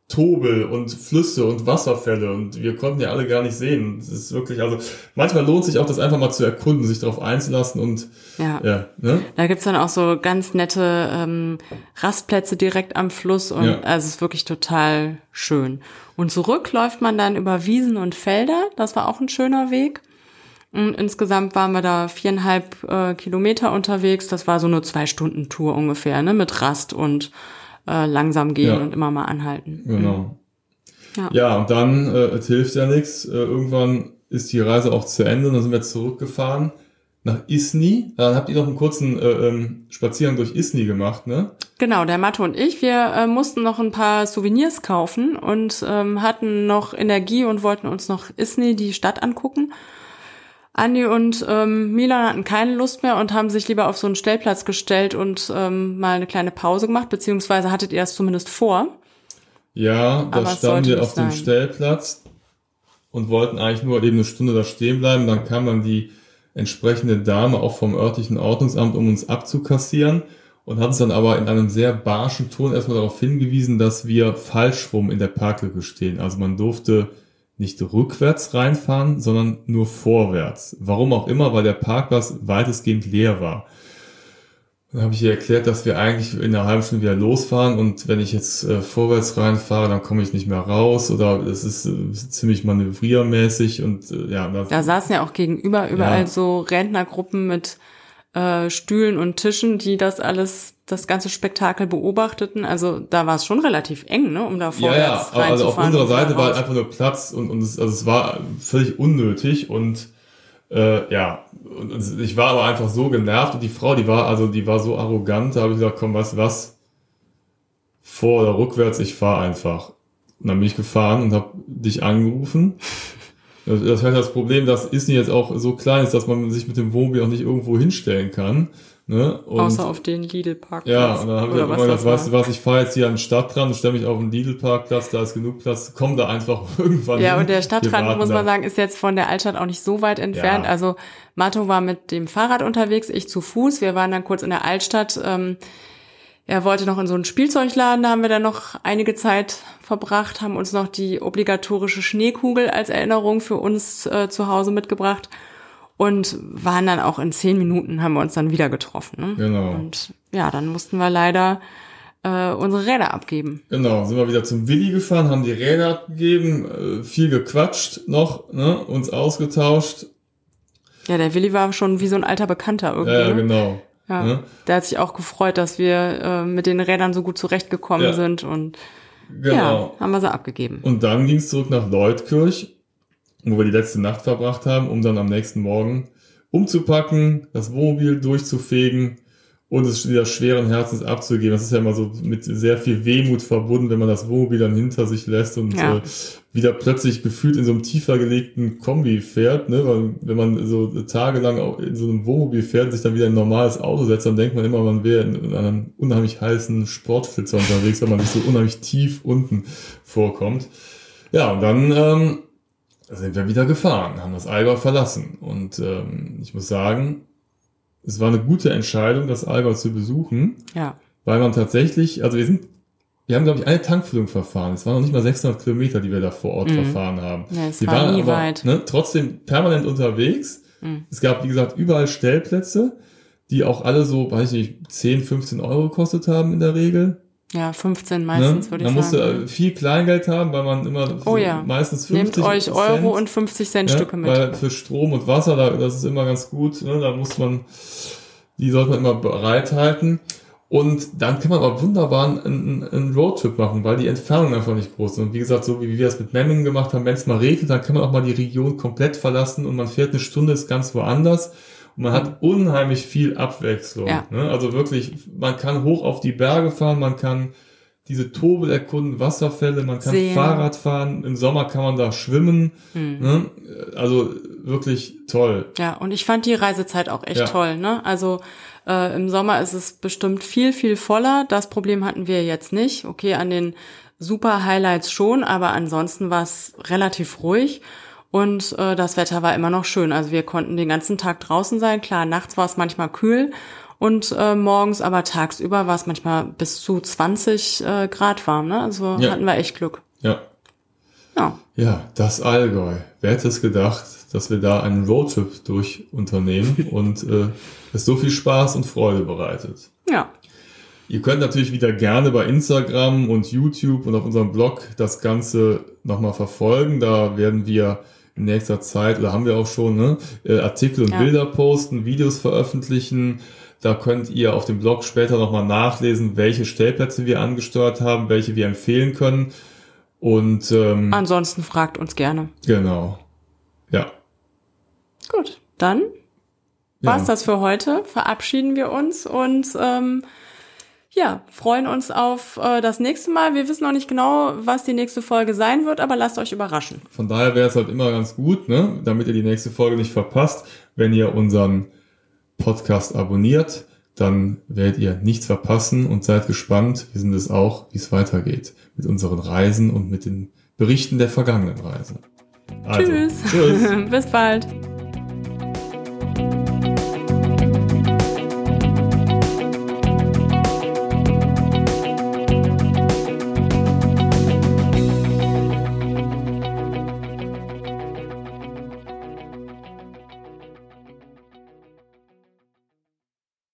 Tobel und Flüsse und Wasserfälle und wir konnten ja alle gar nicht sehen. Das ist wirklich, also manchmal lohnt sich auch das einfach mal zu erkunden, sich darauf einzulassen und
Ja.
ja, ne?
Da gibt's dann auch so ganz nette ähm, Rastplätze direkt am Fluss und
Ja.
also es ist wirklich total schön. Und zurück läuft man dann über Wiesen und Felder. Das war auch ein schöner Weg. Und insgesamt waren wir da viereinhalb äh, Kilometer unterwegs. Das war so eine Zwei-Stunden-Tour ungefähr, ne? Mit Rast und äh, langsam gehen
Ja.
und immer mal anhalten.
Genau.
Ja.
Ja, und dann, äh, es hilft ja nichts. Äh, irgendwann ist die Reise auch zu Ende und dann sind wir zurückgefahren nach Isny. Dann habt ihr noch einen kurzen äh, ähm, Spaziergang durch Isny gemacht, ne?
Genau, der Mathe und ich, wir äh, mussten noch ein paar Souvenirs kaufen und ähm, hatten noch Energie und wollten uns noch Isny, die Stadt, angucken. Andi und ähm, Milan hatten keine Lust mehr und haben sich lieber auf so einen Stellplatz gestellt und ähm, mal eine kleine Pause gemacht, beziehungsweise hattet ihr das zumindest vor.
Ja, da standen wir auf dem. Stellplatz und wollten eigentlich nur eben eine Stunde da stehen bleiben. Dann kam dann die entsprechende Dame auch vom örtlichen Ordnungsamt, um uns abzukassieren und hat uns dann aber in einem sehr barschen Ton erstmal darauf hingewiesen, dass wir falsch rum in der Parklücke stehen. Also man durfte nicht rückwärts reinfahren, sondern nur vorwärts. Warum auch immer, weil der Parkplatz weitestgehend leer war. Dann habe ich ihr erklärt, dass wir eigentlich in einer halben Stunde wieder losfahren und wenn ich jetzt äh, vorwärts reinfahre, dann komme ich nicht mehr raus oder es ist äh, ziemlich manövriermäßig und äh, ja,
Da saßen ja auch gegenüber überall
Ja.
so Rentnergruppen mit äh, Stühlen und Tischen, die das alles, das ganze Spektakel beobachteten. Also da war es schon relativ eng, ne, um da
ja,
vorwärts
ja, aber also auf
reinzufahren
unserer Seite war halt einfach nur Platz und, und es, also es war völlig unnötig und äh, ja, und, und ich war aber einfach so genervt und die Frau, die war also, die war so arrogant, da habe ich gesagt, komm, weißt du was, vor oder rückwärts, ich fahre einfach. Und dann bin ich gefahren und habe dich angerufen. Das das heißt, das Problem, dass Isny jetzt auch so klein ist, dass man sich mit dem Wohnmobil auch nicht irgendwo hinstellen kann. Ne? Und
Außer auf den Lidl-Parkplatz.
ja, und dann habe ich halt
was
immer gesagt, weißt du was, ich fahre jetzt hier an den Stadtrand stelle mich auf den Lidl-Parkplatz, da ist genug Platz, komm da einfach irgendwann
Ja,
hin.
und der Stadtrand, muss
da.
man sagen, ist jetzt von der Altstadt auch nicht so weit entfernt.
Ja.
Also Mato war mit dem Fahrrad unterwegs, ich zu Fuß. Wir waren dann kurz in der Altstadt. Ähm, er wollte noch in so einen Spielzeugladen, da haben wir dann noch einige Zeit verbracht, haben uns noch die obligatorische Schneekugel als Erinnerung für uns äh, zu Hause mitgebracht und waren dann auch in zehn Minuten, haben wir uns dann wieder getroffen. Ne?
Genau.
Und ja, dann mussten wir leider äh, unsere Räder abgeben.
Genau, sind wir wieder zum Willi gefahren, haben die Räder abgegeben, äh, viel gequatscht noch, ne, uns ausgetauscht.
Ja, der Willi war schon wie so ein alter Bekannter irgendwie.
Ja, ja,
ne?
genau.
Ja,
Ne?
der hat sich auch gefreut, dass wir äh, mit den Rädern so gut zurechtgekommen
Ja.
sind und
Genau.
Ja, haben wir sie abgegeben.
Und dann ging es zurück nach Leutkirch, wo wir die letzte Nacht verbracht haben, um dann am nächsten Morgen umzupacken, das Wohnmobil durchzufegen und es wieder schweren Herzens abzugeben. Das ist ja immer so mit sehr viel Wehmut verbunden, wenn man das Wohnmobil dann hinter sich lässt und
Ja.
äh, wieder plötzlich gefühlt in so einem tiefer gelegten Kombi fährt. Ne? Weil wenn man so tagelang in so einem Wohnmobil fährt und sich dann wieder in ein normales Auto setzt, dann denkt man immer, man wäre in, in einem unheimlich heißen Sportflitzer unterwegs, weil man sich so unheimlich tief unten vorkommt. Ja, und dann ähm, sind wir wieder gefahren, haben das Allgäu verlassen. Und ähm, ich muss sagen, es war eine gute Entscheidung, das Allgäu zu besuchen,
Ja.
weil man tatsächlich, also wir sind, wir haben glaube ich eine Tankfüllung verfahren. Es waren noch nicht mal 600 Kilometer, die wir da vor Ort
Mhm.
verfahren haben.
Ja, es
wir
war
waren
nie
aber
weit.
Ne, trotzdem permanent unterwegs.
Mhm.
Es gab, wie gesagt, überall Stellplätze, die auch alle so, weiß ich nicht, 10, 15 Euro gekostet haben in der Regel.
Ja, 15 meistens,
ne?
würde ich
musste
sagen.
äh, viel Kleingeld haben, weil man immer
Oh ja.
meistens
Nehmt
50
euch
Cent,
Euro und 50 Cent
ja,
Stücke mit.
Weil für Strom und Wasser, da, das ist immer ganz gut. Ne? Da muss man, die sollte man immer bereithalten. Und dann kann man aber wunderbar einen, einen Roadtrip machen, weil die Entfernung einfach nicht groß ist. Und wie gesagt, so wie wir es mit Memmingen gemacht haben, wenn es mal regnet, dann kann man auch mal die Region komplett verlassen und man fährt eine Stunde, ist ganz woanders. Man hat unheimlich viel Abwechslung.
Ja.
Ne? Also wirklich, man kann hoch auf die Berge fahren, man kann diese Tobel erkunden, Wasserfälle, man kann
Seen.
Fahrrad fahren, im Sommer kann man da schwimmen.
Hm.
Ne? Also wirklich toll.
Ja, und ich fand die Reisezeit auch echt
Ja.
toll. Ne? Also äh, im Sommer ist es bestimmt viel, viel voller. Das Problem hatten wir jetzt nicht. Okay, an den super Highlights schon, aber ansonsten war es relativ ruhig. Und äh, das Wetter war immer noch schön. Also wir konnten den ganzen Tag draußen sein. Klar, nachts war es manchmal kühl und äh, morgens, aber tagsüber war es manchmal bis zu 20 äh, Grad warm. Ne? Also
Ja.
hatten wir echt Glück.
Ja.
Ja,
Ja, das Allgäu. Wer hätte es gedacht, dass wir da einen Roadtrip durch unternehmen und äh, es so viel Spaß und Freude bereitet.
ja.
Ihr könnt natürlich wieder gerne bei Instagram und YouTube und auf unserem Blog das Ganze nochmal verfolgen. Da werden wir in nächster Zeit, oder haben wir auch schon, ne, äh, Artikel und
Ja.
Bilder posten, Videos veröffentlichen. Da könnt ihr auf dem Blog später nochmal nachlesen, welche Stellplätze wir angesteuert haben, welche wir empfehlen können. Und ähm,
Ansonsten fragt uns gerne.
genau. Ja.
Gut, dann
Ja.
war's das für heute. Verabschieden wir uns und ähm, ja, freuen uns auf äh, das nächste Mal. Wir wissen noch nicht genau, was die nächste Folge sein wird, aber lasst euch überraschen.
Von daher wäre es halt immer ganz gut, ne, damit ihr die nächste Folge nicht verpasst, wenn ihr unseren Podcast abonniert, dann werdet ihr nichts verpassen und seid gespannt. Wir sind es auch, wie es weitergeht mit unseren Reisen und mit den Berichten der vergangenen Reisen. Also,
Tschüss.
Tschüss.
Bis bald.